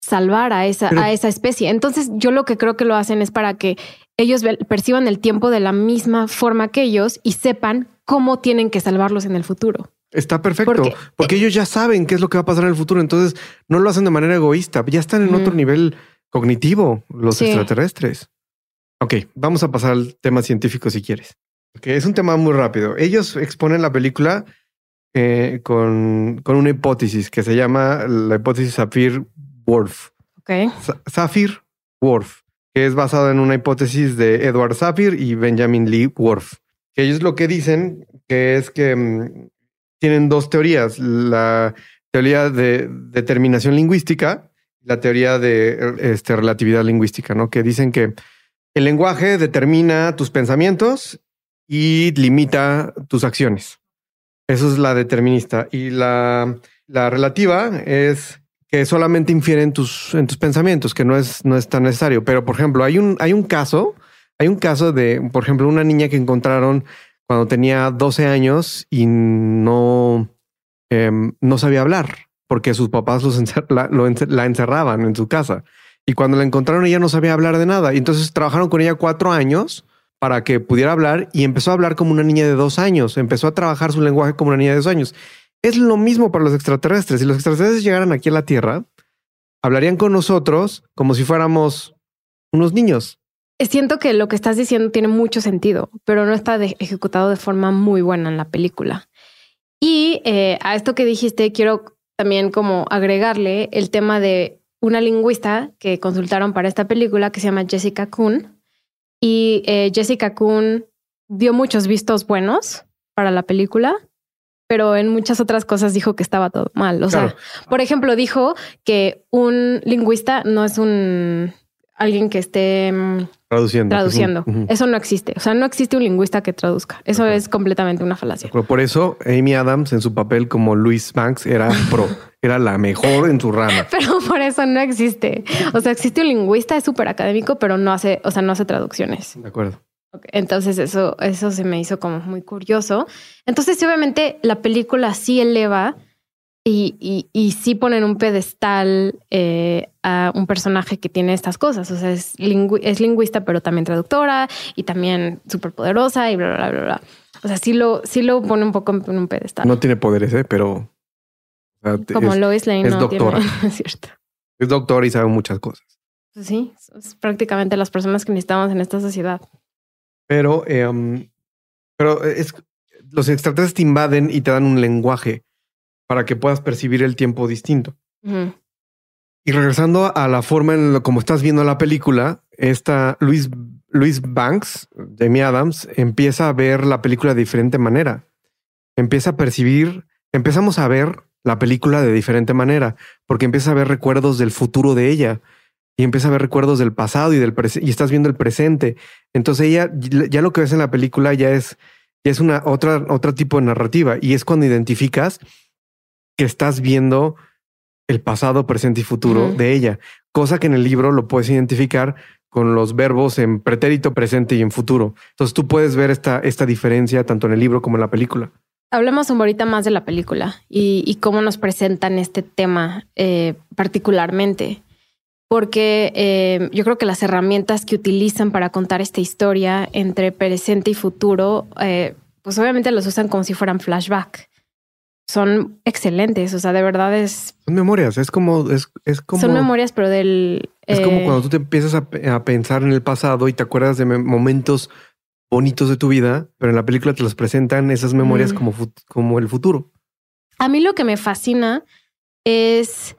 Speaker 1: salvar a esa,
Speaker 2: Pero-
Speaker 1: a esa especie. Entonces, yo lo que creo que lo hacen es para que ellos perciban el tiempo de la misma forma que ellos y sepan cómo tienen que salvarlos en el futuro.
Speaker 2: Está perfecto,
Speaker 1: Porque-
Speaker 2: porque, ellos ya saben qué es lo que va a pasar en el futuro, entonces no lo hacen de manera egoísta, ya están en otro nivel cognitivo los
Speaker 1: Sí.
Speaker 2: extraterrestres. Ok, vamos a pasar al tema científico si quieres. Es un tema muy rápido. Ellos exponen la película eh, con, con una hipótesis que se llama la hipótesis Sapir-Whorf.
Speaker 1: Ok.
Speaker 2: Sa- Sapir-Whorf, que es basada en una hipótesis de Edward Sapir y Benjamin Lee Whorf. Que ellos lo que dicen que es que mm, tienen dos teorías, la teoría de determinación lingüística y la teoría de este, relatividad lingüística, ¿no? Que dicen que el lenguaje determina tus pensamientos y limita tus acciones. Eso es la determinista. Y la, la relativa es que solamente infiere en tus, en tus pensamientos, que no es, no es tan necesario. Pero, por ejemplo, hay un, hay un caso, hay un caso de, por ejemplo, una niña que encontraron cuando tenía 12 años y no, em, no sabía hablar porque sus papás la encerraban en su casa. Y cuando la encontraron, ella no sabía hablar de nada. Y entonces trabajaron con ella cuatro años para que pudiera hablar y empezó a hablar como una niña de dos años. Empezó a trabajar su lenguaje como una niña de dos años. Es lo mismo para los extraterrestres. Si los extraterrestres llegaran aquí a la Tierra, hablarían con nosotros como si fuéramos unos niños.
Speaker 1: Siento que lo que estás diciendo tiene mucho sentido, pero no está ejecutado de forma muy buena en la película. Y eh, a esto que dijiste, quiero también como agregarle el tema de una lingüista que consultaron para esta película que se llama Jessica Kuhn. Y eh, Jessica Kuhn dio muchos vistos buenos para la película, pero en muchas otras cosas dijo que estaba todo mal. O
Speaker 2: Claro.
Speaker 1: sea, por ejemplo, dijo que un lingüista no es un alguien que esté mm,
Speaker 2: Traduciendo.
Speaker 1: traduciendo. Eso no existe. O sea, no existe un lingüista que traduzca. Eso es completamente una falacia.
Speaker 2: Por eso Amy Adams en su papel como Louis Banks era pro, era la mejor en su rama.
Speaker 1: Pero por eso no existe. O sea, existe un lingüista, es súper académico, pero no hace, o sea, no hace traducciones.
Speaker 2: De acuerdo.
Speaker 1: Entonces eso, eso se me hizo como muy curioso. Entonces, obviamente, la película sí eleva y, y, y sí pone en un pedestal eh, a un personaje que tiene estas cosas. O sea, es, lingü- es lingüista, pero también traductora y también súper poderosa y bla, bla, bla, bla. O sea, sí lo, sí lo pone un poco en un pedestal.
Speaker 2: No tiene poderes, ¿eh? pero sea,
Speaker 1: Como
Speaker 2: es,
Speaker 1: Lois Lane
Speaker 2: es
Speaker 1: no
Speaker 2: doctora.
Speaker 1: tiene, es cierto.
Speaker 2: es doctor y sabe muchas cosas.
Speaker 1: Pues sí, es prácticamente las personas que necesitamos en esta sociedad.
Speaker 2: Pero, eh, pero es los extraterrestres te invaden y te dan un lenguaje para que puedas percibir el tiempo distinto. Y regresando a la forma en lo como estás viendo la película, esta Luis, Luis Banks, Jamie Adams, empieza a ver la película de diferente manera. Empieza a percibir, empezamos a ver la película de diferente manera, porque empieza a ver recuerdos del futuro de ella y empieza a ver recuerdos del pasado y del y estás viendo el presente. Entonces ella ya lo que ves en la película ya es ya es una otra otro tipo de narrativa y es cuando identificas que estás viendo el pasado, presente y futuro de ella, cosa que en el libro lo puedes identificar con los verbos en pretérito, presente y en futuro. Entonces tú puedes ver esta, esta diferencia tanto en el libro como en la película.
Speaker 1: Hablemos un ahorita más de la película y, cómo nos presentan este tema eh, particularmente. Porque eh, yo creo que las herramientas que utilizan para contar esta historia entre presente y futuro, eh, pues obviamente los usan como si fueran flashback. Son excelentes, o sea, de verdad es...
Speaker 2: Son memorias, es como... Es, es como
Speaker 1: son memorias, pero del...
Speaker 2: Es como cuando tú te empiezas a, a pensar en el pasado y te acuerdas de momentos bonitos de tu vida, pero en la película te los presentan esas memorias como, como el futuro.
Speaker 1: A mí lo que me fascina es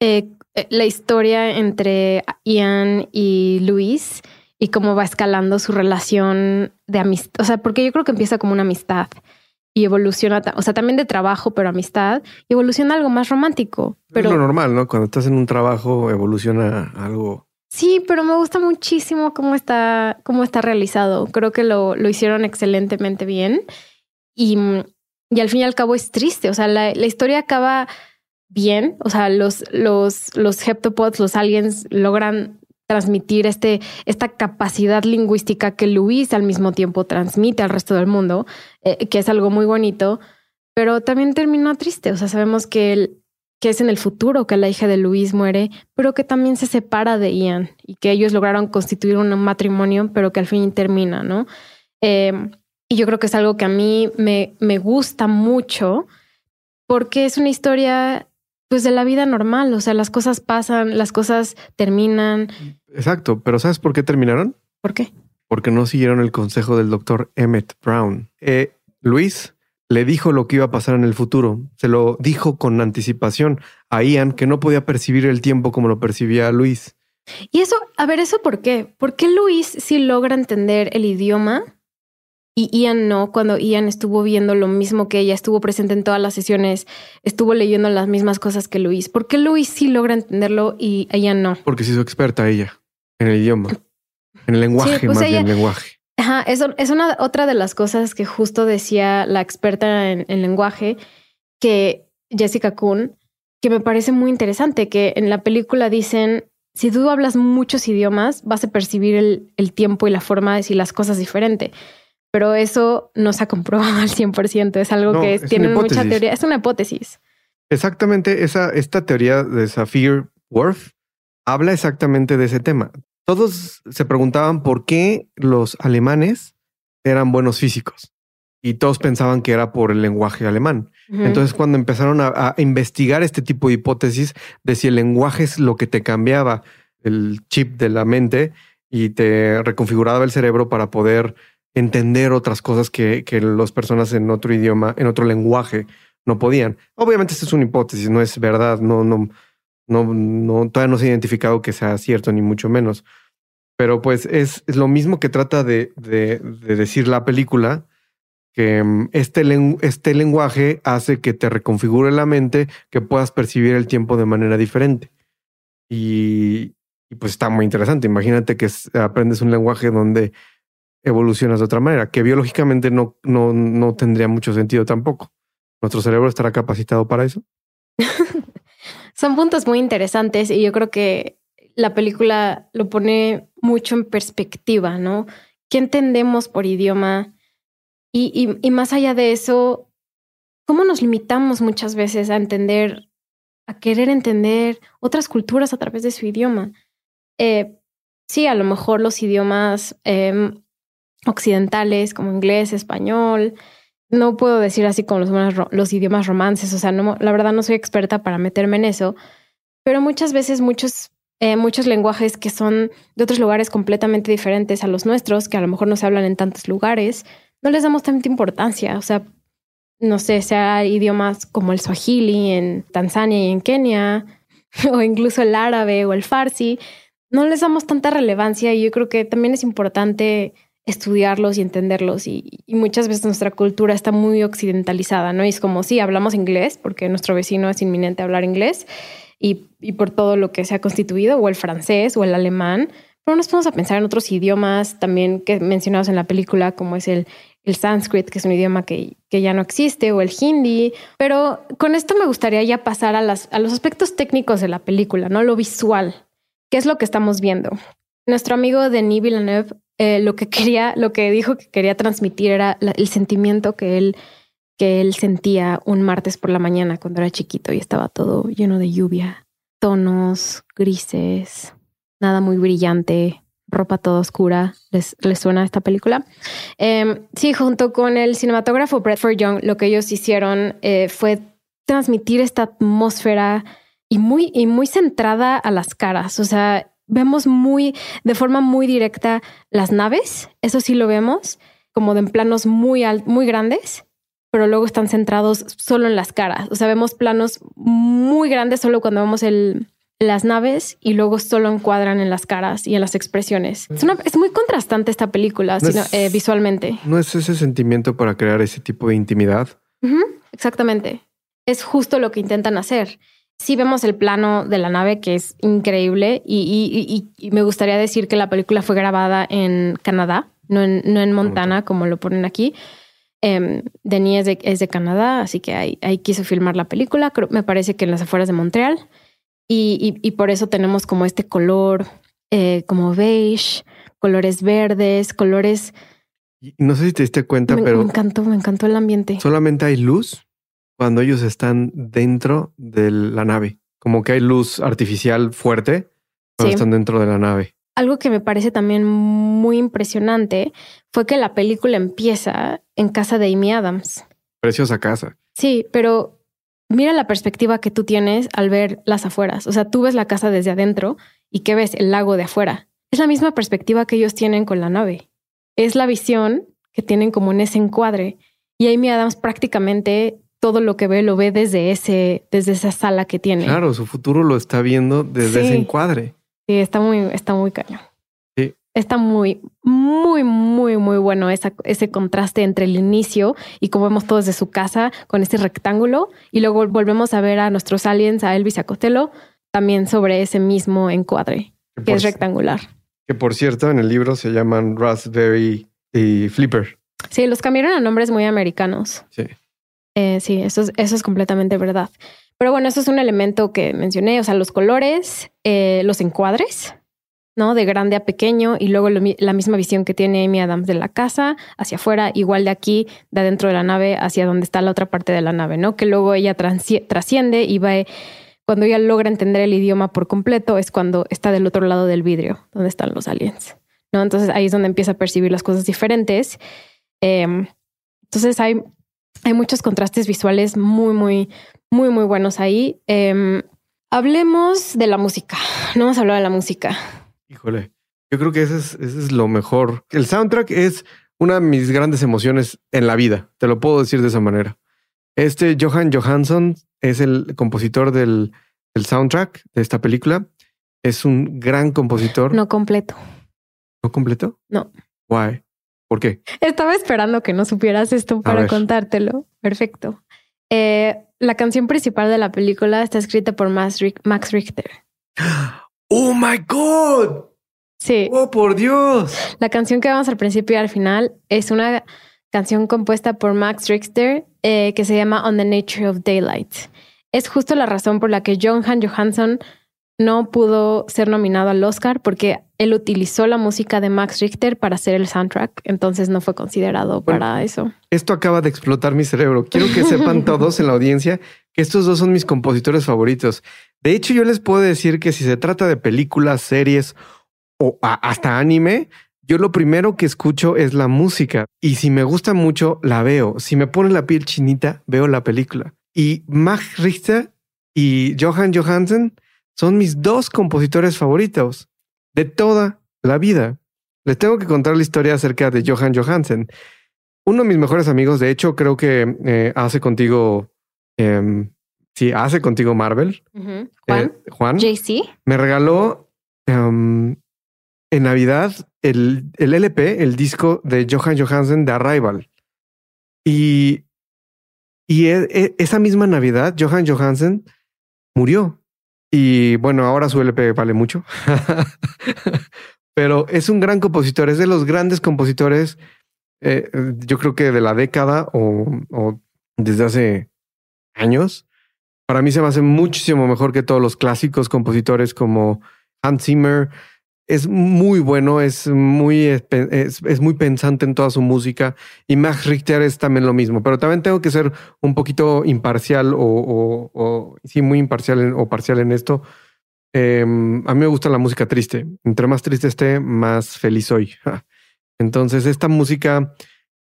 Speaker 1: eh, eh, la historia entre Ian y Luis y cómo va escalando su relación de amistad. O sea, porque yo creo que empieza como una amistad y evoluciona, o sea, también de trabajo, pero amistad, y evoluciona algo más romántico. Pero...
Speaker 2: Es lo normal, ¿no? Cuando estás en un trabajo, evoluciona algo
Speaker 1: Sí, pero me gusta muchísimo cómo está, cómo está realizado. Creo que lo, lo hicieron excelentemente bien. Y, y, al fin y al cabo es triste. O sea, la, la historia acaba bien. O sea, los, los, los heptapods, los aliens logran transmitir este, esta capacidad lingüística que Luis al mismo tiempo transmite al resto del mundo, eh, que es algo muy bonito, pero también terminó triste. O sea, sabemos que el, que es en el futuro que la hija de Luis muere, pero que también se separa de Ian y que ellos lograron constituir un matrimonio, pero que al fin termina, ¿no? Em, y yo creo que es algo que a mí me, me gusta mucho porque es una historia pues de la vida normal, o sea, las cosas pasan, las cosas terminan.
Speaker 2: Exacto, pero ¿sabes por qué terminaron?
Speaker 1: ¿Por qué?
Speaker 2: Porque no siguieron el consejo del doctor Emmett Brown. Eh, Luis le dijo lo que iba a pasar en el futuro. Se lo dijo con anticipación a Ian, que no podía percibir el tiempo como lo percibía Luis.
Speaker 1: Y eso, a ver, ¿eso por qué? ¿Por qué Luis sí logra entender el idioma y Ian no? Cuando Ian estuvo viendo lo mismo que ella, estuvo presente en todas las sesiones, estuvo leyendo las mismas cosas que Luis. ¿Por qué Luis sí logra entenderlo y Ian no?
Speaker 2: Porque se hizo experta ella en el idioma, en el lenguaje, pues más bien lenguaje.
Speaker 1: Ajá, eso es una otra de las cosas que justo decía la experta en, lenguaje, que Jessica Kuhn, que me parece muy interesante, que en la película dicen, si tú hablas muchos idiomas, vas a percibir el, tiempo y la forma de decir las cosas diferente. Pero eso no se ha comprobado al 100%, es algo que tiene mucha teoría, es una hipótesis.
Speaker 2: Exactamente, esa, esta teoría de Saphir Worth habla exactamente de ese tema. Todos se preguntaban por qué los alemanes eran buenos físicos y todos pensaban que era por el lenguaje alemán. Entonces, cuando empezaron a, investigar este tipo de hipótesis de si el lenguaje es lo que te cambiaba el chip de la mente y te reconfiguraba el cerebro para poder entender otras cosas que, que las personas en otro idioma, en otro lenguaje no podían. Obviamente, esta es una hipótesis, no es verdad, no, no, no, no, todavía no se ha identificado que sea cierto, ni mucho menos. Pero pues es, lo mismo que trata de, de, decir la película, que mm, este, este lenguaje hace que te reconfigure la mente, que puedas percibir el tiempo de manera diferente. Y, pues está muy interesante. Imagínate que aprendes un lenguaje donde evolucionas de otra manera, que biológicamente no, no, no tendría mucho sentido tampoco. ¿Nuestro cerebro estará capacitado para eso?
Speaker 1: Son puntos muy interesantes y yo creo que la película lo pone mucho en perspectiva, ¿no? ¿Qué entendemos por idioma? Y, y, más allá de eso, ¿cómo nos limitamos muchas veces a entender, a querer entender otras culturas a través de su idioma? Eh, sí, a lo mejor los idiomas em, occidentales como inglés, español, no puedo decir así como los, idiomas romances, o sea, no, la verdad no soy experta para meterme en eso, pero muchas veces muchos, eh, muchos lenguajes que son de otros lugares completamente diferentes a los nuestros, que a lo mejor no se hablan en tantos lugares, no les damos tanta importancia, o sea, no sé, sea idiomas como el swahili en Tanzania y en Kenia, o incluso el árabe o el farsi, no les damos tanta relevancia y yo creo que también es importante estudiarlos y entenderlos. Y, muchas veces nuestra cultura está muy occidentalizada, ¿no? Y es como, sí, hablamos inglés, porque nuestro vecino es inminente hablar inglés, y, y por todo lo que se ha constituido, o el francés o el alemán, pero nos podemos a pensar en otros idiomas también que mencionados en la película, como es el, el sánscrito, que es un idioma que, que, ya no existe, o el hindi. Pero con esto me gustaría ya pasar a, las, a los aspectos técnicos de la película, ¿no? Lo visual. ¿Qué es lo que estamos viendo? Nuestro amigo Denis Villeneuve eh, lo que quería, lo que dijo que quería transmitir era el sentimiento que él que él sentía un martes por la mañana cuando era chiquito y estaba todo lleno de lluvia, tonos grises, nada muy brillante, ropa toda oscura. ¿Les, les suena esta película? Em, sí, junto con el cinematógrafo Bradford Young, lo que ellos hicieron eh, fue transmitir esta atmósfera y muy, y muy centrada a las caras. O sea, vemos muy, de forma muy directa las naves, eso sí lo vemos, como de en planos muy, muy grandes, pero luego están centrados solo en las caras. O sea, vemos planos muy grandes solo cuando vemos el, las naves y luego solo encuadran en las caras y en las expresiones. Es, una, es muy contrastante esta película eh, visualmente.
Speaker 2: ¿No es ese sentimiento para crear ese tipo de intimidad?
Speaker 1: exactamente. Es justo lo que intentan hacer sí vemos el plano de la nave que es increíble y, me gustaría decir que la película fue grabada en Canadá, no en, no en Montana como lo ponen aquí. Eh, Denis es de, Canadá, así que ahí, quiso filmar la película, me parece que en las afueras de Montreal y, por eso tenemos como este color eh, como beige, colores verdes, colores...
Speaker 2: No sé si te diste cuenta, pero...
Speaker 1: Me encantó, me encantó el ambiente.
Speaker 2: Solamente hay luz cuando ellos están dentro de la nave. Como que hay luz artificial fuerte cuando están dentro de la nave.
Speaker 1: Algo que me parece también muy impresionante fue que la película empieza en casa de Amy Adams.
Speaker 2: Preciosa casa.
Speaker 1: Sí, pero mira la perspectiva que tú tienes al ver las afueras. O sea, tú ves la casa desde adentro y que ves el lago de afuera. Es la misma perspectiva que ellos tienen con la nave. Es la visión que tienen como en ese encuadre. Y Amy Adams prácticamente todo lo que ve lo ve desde ese, desde esa sala que tiene.
Speaker 2: Claro, su futuro lo está viendo desde ese encuadre.
Speaker 1: Sí, está muy, está muy cañón. Sí. Está muy, muy, muy, muy bueno ese contraste entre el inicio y como vemos todos de su casa con ese rectángulo y luego volvemos a ver a nuestros aliens, a Elvis y a Costello, también sobre ese mismo encuadre que, es rectangular.
Speaker 2: Que por cierto, en el libro se llaman Raspberry y Flipper.
Speaker 1: Sí, los cambiaron a nombres muy americanos.
Speaker 2: Sí.
Speaker 1: Eh, sí, eso es, eso es completamente verdad. Pero bueno, eso es un elemento que mencioné, o sea, los colores, eh, los encuadres, ¿no? De grande a pequeño y luego la misma visión que tiene Amy Adams de la casa hacia afuera, igual de aquí, de adentro de la nave hacia donde está la otra parte de la nave, ¿no? Que luego ella trasciende y va, cuando ella logra entender el idioma por completo, es cuando está del otro lado del vidrio, donde están los aliens, ¿no? Entonces ahí es donde empieza a percibir las cosas diferentes. Em, entonces hay hay muchos contrastes visuales muy, muy, muy, muy buenos ahí. Em, hablemos de la música. No hemos hablado de la música.
Speaker 2: Híjole, yo creo que ese es, es lo mejor. El soundtrack es una de mis grandes emociones en la vida. Te lo puedo decir de esa manera. Este Johan Johansson es el compositor del, del soundtrack de esta película. Es un gran compositor.
Speaker 1: No completo.
Speaker 2: ¿No completo?
Speaker 1: No.
Speaker 2: Why? ¿Por qué?
Speaker 1: Estaba esperando que no supieras esto para contártelo. Perfecto. Eh, la canción principal de la película está escrita por Max, Richter.
Speaker 2: ¡Oh, my God!
Speaker 1: Sí.
Speaker 2: ¡Oh, por Dios!
Speaker 1: La canción que vamos al principio y al final es una canción compuesta por Max Richter eh, que se llama On the Nature of Daylight. Es justo la razón por la que Johan Johansson no pudo ser nominado al Oscar porque él utilizó la música de Max Richter para hacer el soundtrack, entonces no fue considerado para eso.
Speaker 2: Esto acaba de explotar mi cerebro. Quiero que sepan todos en la audiencia que estos dos son mis compositores favoritos. De hecho, yo les puedo decir que si se trata de películas, series o hasta anime, yo lo primero que escucho es la música y si me gusta mucho, la veo. Si me pone la piel chinita, veo la película. Y Max Richter y Johan Johansen son mis dos compositores favoritos de toda la vida. Les tengo que contar la historia acerca de Johan Johansen. Uno de mis mejores amigos, de hecho, creo que eh, hace contigo, em, sí, hace contigo Marvel.
Speaker 1: Eh, Juan.
Speaker 2: Juan.
Speaker 1: JC.
Speaker 2: Me regaló em, en Navidad el, el, LP, el disco de Johan Johansen de Arrival. Y, y e, e, esa misma Navidad, Johan Johansen murió. Y bueno, ahora su LP vale mucho. Pero es un gran compositor, es de los grandes compositores, eh, yo creo que de la década o, desde hace años. Para mí se me hace muchísimo mejor que todos los clásicos compositores como Hans Zimmer, es muy bueno, es muy, es, muy pensante en toda su música y Max Richter es también lo mismo, pero también tengo que ser un poquito imparcial o, o, sí, muy imparcial o parcial en esto. Em, a mí me gusta la música triste. Entre más triste esté, más feliz soy. Entonces, esta música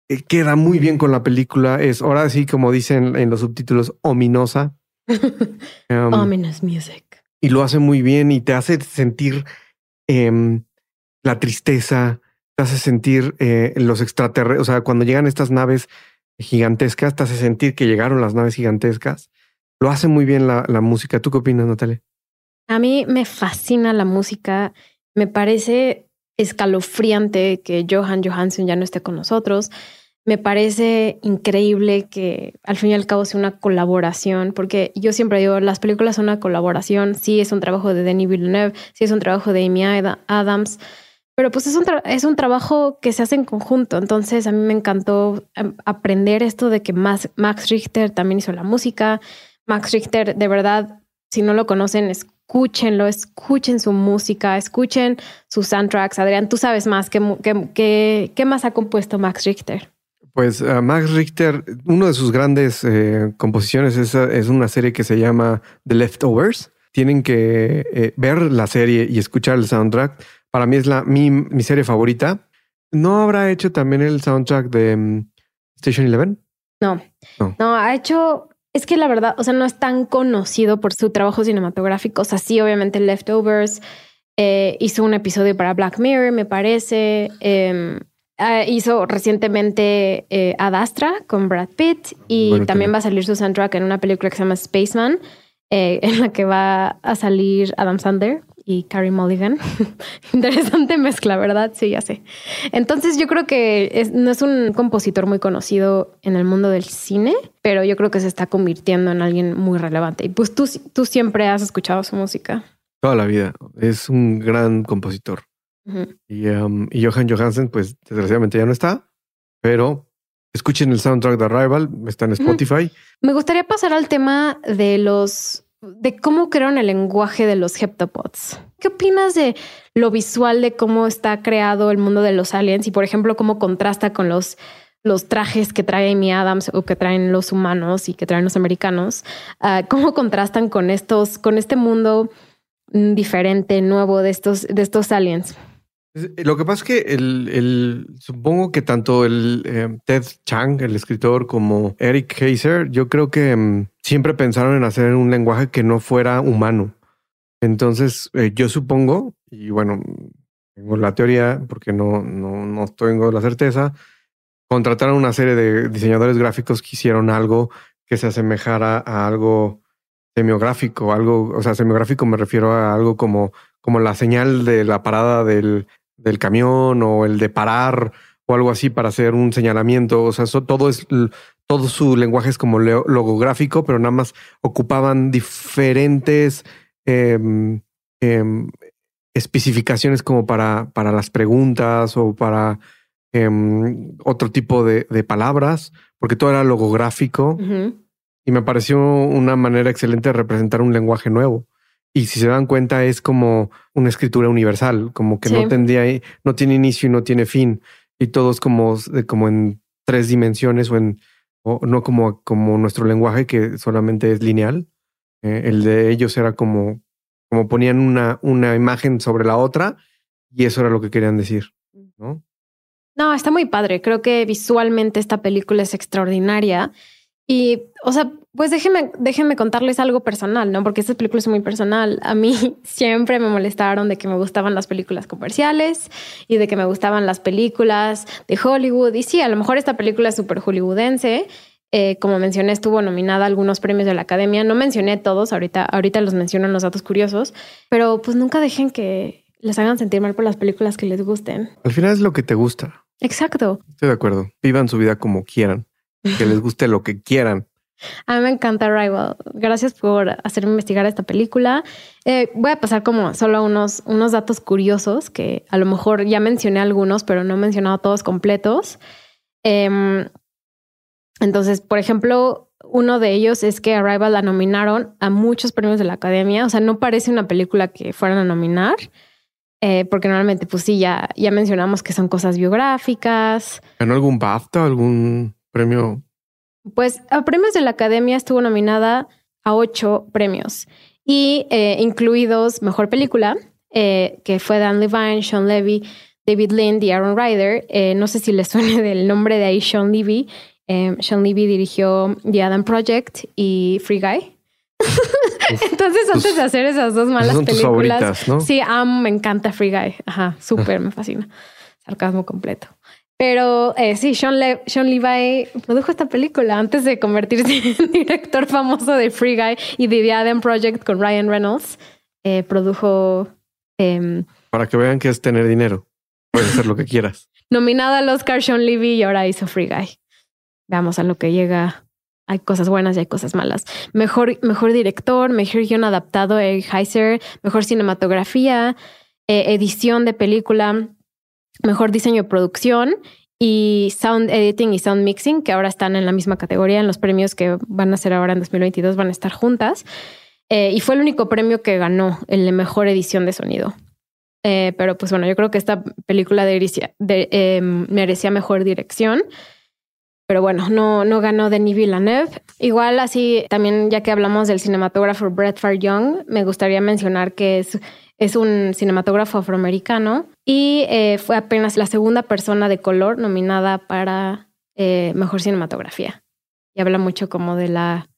Speaker 2: eh, queda muy bien con la película. Es ahora sí, como dicen en los subtítulos, ominosa.
Speaker 1: Um, Ominous music.
Speaker 2: Y lo hace muy bien y te hace sentir Em, la tristeza, te hace sentir eh, los extraterrestres, o sea, cuando llegan estas naves gigantescas, te hace sentir que llegaron las naves gigantescas. Lo hace muy bien la, la música. ¿Tú qué opinas, Natalia?
Speaker 1: A mí me fascina la música. Me parece escalofriante que Johan Johansson ya no esté con nosotros. Me parece increíble que al fin y al cabo sea una colaboración, porque yo siempre digo, las películas son una colaboración, sí es un trabajo de Denis Villeneuve, sí es un trabajo de Amy Adams, pero pues es un, es un trabajo que se hace en conjunto. Entonces a mí me encantó em, aprender esto de que Max, Max Richter también hizo la música. Max Richter, de verdad, si no lo conocen, escúchenlo, escuchen su música, escuchen sus soundtracks. Adrián, tú sabes más, ¿qué, qué, qué más ha compuesto Max Richter?
Speaker 2: Pues uh, Max Richter, una de sus grandes eh, composiciones es, es, una serie que se llama The Leftovers. Tienen que eh, ver la serie y escuchar el soundtrack. Para mí es la, mi, mi serie favorita. ¿No habrá hecho también el soundtrack de um, Station Eleven?
Speaker 1: No. no, no, ha hecho es que la verdad, o sea, no es tan conocido por su trabajo cinematográfico. O sea, sí, obviamente Leftovers eh, hizo un episodio para Black Mirror, me parece. Em, Ah, hizo recientemente eh, Ad Astra con Brad Pitt y también va a salir su soundtrack en una película que se llama Spaceman, eh, en la que va a salir Adam Sandler y Carrie Mulligan. Interesante mezcla, ¿verdad? Sí, ya sé. Entonces yo creo que no es un compositor muy conocido en el mundo del cine, pero yo creo que se está convirtiendo en alguien muy relevante. Y pues tú, tú siempre has escuchado su música.
Speaker 2: Toda la vida. Es un gran compositor y, Johan Johansen, pues desgraciadamente ya no está, pero escuchen el soundtrack de Arrival, está en Spotify.
Speaker 1: Me gustaría pasar al tema de los de cómo crearon el lenguaje de los heptapods. ¿Qué opinas de lo visual de cómo está creado el mundo de los aliens y, por ejemplo, cómo contrasta con los, los trajes que trae Amy Adams o que traen los humanos y que traen los americanos? Ah, ¿Cómo contrastan con estos, con este mundo mm, diferente, nuevo de estos, de estos aliens?
Speaker 2: Lo que pasa es que el, supongo que tanto el eh, Ted Chang, el escritor, como Eric Heiser, yo creo que mm, siempre pensaron en hacer un lenguaje que no fuera humano. Entonces, eh, yo supongo, y bueno, tengo la teoría, porque no, no, no tengo la certeza, contrataron una serie de diseñadores gráficos que hicieron algo que se asemejara a algo semiográfico, algo, o sea, semiográfico me refiero a algo como, como la señal de la parada del, del camión o el de parar o algo así para hacer un señalamiento. O sea, eso, todo es todo su lenguaje es como logográfico, pero nada más ocupaban diferentes em, em, especificaciones como para, para las preguntas o para em, otro tipo de, palabras, porque todo era logográfico. Y me pareció una manera excelente de representar un lenguaje nuevo. Y si se dan cuenta, es como una escritura universal, como que no tendría, no tiene inicio y no tiene fin. Y todo es como, como en tres dimensiones o en, o no como, como nuestro lenguaje que solamente es lineal. Eh, el de ellos era como, como ponían una, una imagen sobre la otra y eso era lo que querían decir, ¿no?
Speaker 1: No, está muy padre. Creo que visualmente esta película es extraordinaria. Y, o sea, pues déjenme, déjenme contarles algo personal, ¿no? Porque esta película es muy personal. A mí siempre me molestaron de que me gustaban las películas comerciales y de que me gustaban las películas de Hollywood. Y sí, a lo mejor esta película es súper hollywoodense. Eh, como mencioné, estuvo nominada a algunos premios de la academia. No mencioné todos, ahorita, ahorita los menciono en los datos curiosos, pero pues nunca dejen que les hagan sentir mal por las películas que les gusten.
Speaker 2: Al final es lo que te gusta.
Speaker 1: Exacto.
Speaker 2: Estoy de acuerdo. Vivan su vida como quieran que les guste lo que quieran.
Speaker 1: A mí me encanta Arrival. Gracias por hacerme investigar esta película. Eh, voy a pasar como solo unos, unos datos curiosos que a lo mejor ya mencioné algunos, pero no he mencionado todos completos. Em, entonces, por ejemplo, uno de ellos es que Arrival la nominaron a muchos premios de la Academia. O sea, no parece una película que fueran a nominar. eh, porque normalmente, pues sí, ya, ya mencionamos que son cosas biográficas.
Speaker 2: ¿Ganó algún BAFTA, algún premio?
Speaker 1: Pues a premios de la Academia estuvo nominada a ocho premios y eh, incluidos Mejor Película, eh, que fue Dan Levine, Sean Levy, David Lind y Aaron Ryder. no sé si les suene del nombre de ahí Sean Levy. Sean Levy dirigió The Adam Project y Free Guy. Entonces, antes de hacer esas dos malas películas, sí, me encanta Free Guy. Ajá, súper, me fascina. Sarcasmo completo. Pero eh, sí, Sean, Levi produjo esta película antes de convertirse en director famoso de Free Guy y de The Adam Project con Ryan Reynolds. Eh, produjo. Em,
Speaker 2: Para que vean que es tener dinero. Puedes hacer lo que quieras.
Speaker 1: Nominada al Oscar Sean Levy y ahora hizo Free Guy. Veamos a lo que llega hay cosas buenas y hay cosas malas. Mejor, mejor director, mejor guion adaptado, Eric Heiser, mejor cinematografía, eh, edición de película, mejor diseño de producción y sound editing y sound mixing, que ahora están en la misma categoría en los premios que van a ser ahora en 2022, van a estar juntas. Eh, y fue el único premio que ganó el de mejor edición de sonido. Eh, pero pues bueno, yo creo que esta película de, merecía mejor dirección pero bueno, no, no ganó Denis Villeneuve. Igual así, también ya que hablamos del cinematógrafo Brett Young, me gustaría mencionar que es, es un cinematógrafo afroamericano y eh, fue apenas la segunda persona de color nominada para eh, Mejor Cinematografía. Y habla mucho como de la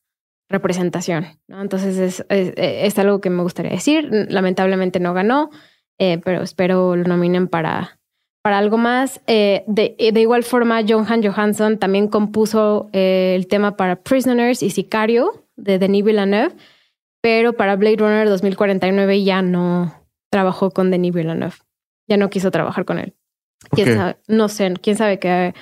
Speaker 1: representación. Entonces es, es, algo que me gustaría decir. Lamentablemente no ganó, eh, pero espero lo nominen para para algo más. Eh, de, de, igual forma, Johan Johansson también compuso eh, el tema para Prisoners y Sicario de Denis Villeneuve, pero para Blade Runner 2049 ya no trabajó con Denis Villeneuve. Ya no quiso trabajar con él. no sé, quién sabe qué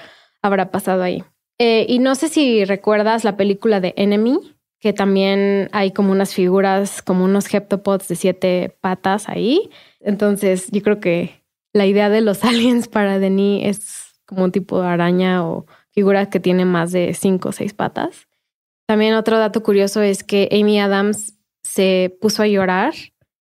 Speaker 1: habrá pasado ahí. Eh, y no sé si recuerdas la película de Enemy, que también hay como unas figuras, como unos heptapods de siete patas ahí. Entonces, yo creo que la idea de los aliens para Denis es como un tipo de araña o figura que tiene más de cinco o seis patas. También otro dato curioso es que Amy Adams se puso a llorar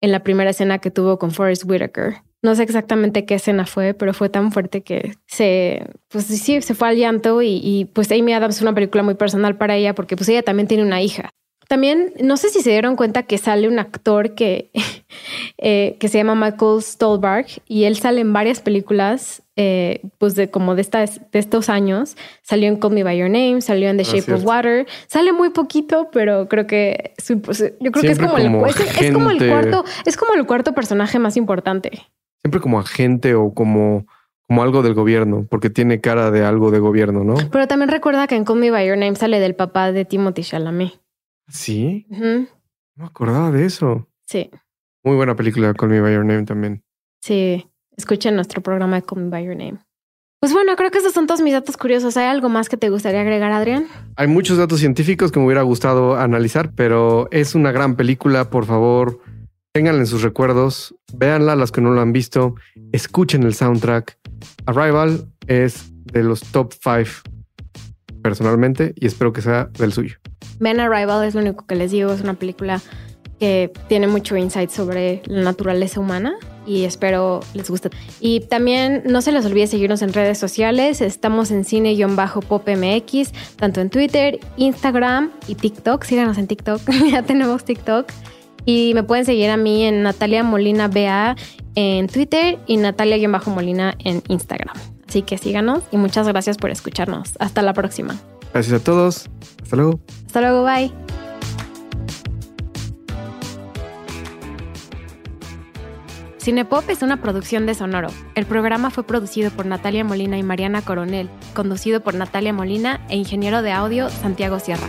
Speaker 1: en la primera escena que tuvo con Forrest Whitaker. No sé exactamente qué escena fue, pero fue tan fuerte que se, pues sí, se fue al llanto y, y pues Amy Adams es una película muy personal para ella porque pues ella también tiene una hija. También, no sé si se dieron cuenta que sale un actor que, eh, que se llama Michael Stolberg y él sale en varias películas, eh, pues de como de, estas, de estos años. Salió en Call Me By Your Name, salió en The ah, Shape of Water. Sale muy poquito, pero creo que pues, yo creo que es como, el, es, como el cuarto, es como el cuarto personaje más importante.
Speaker 2: Siempre como agente o como como algo del gobierno, porque tiene cara de algo de gobierno, ¿no?
Speaker 1: Pero también recuerda que en Call Me By Your Name sale del papá de Timothy Chalamet.
Speaker 2: ¿Sí? No me acordaba de eso.
Speaker 1: Sí.
Speaker 2: Muy buena película, Call Me By Your Name también.
Speaker 1: Sí, escuchen nuestro programa de Call Me By Your Name. Pues bueno, creo que esos son todos mis datos curiosos. ¿Hay algo más que te gustaría agregar, Adrián?
Speaker 2: Hay muchos datos científicos que me hubiera gustado analizar, pero es una gran película. Por favor, ténganla en sus recuerdos, véanla las que no lo han visto, escuchen el soundtrack. Arrival es de los top 5 personalmente y espero que sea del suyo.
Speaker 1: Ben Arrival es lo único que les digo, es una película que tiene mucho insight sobre la naturaleza humana y espero les guste. Y también no se les olvide seguirnos en redes sociales, estamos en cine-popmx, tanto en Twitter, Instagram y TikTok, síganos en TikTok, ya tenemos TikTok. Y me pueden seguir a mí en Natalia Molina BA en Twitter y Natalia-Molina en Instagram. Así que síganos y muchas gracias por escucharnos. Hasta la próxima.
Speaker 2: Gracias a todos. Hasta luego.
Speaker 1: Hasta luego. Bye. Cinepop es una producción de Sonoro. El programa fue producido por Natalia Molina y Mariana Coronel, conducido por Natalia Molina e ingeniero de audio Santiago Sierra.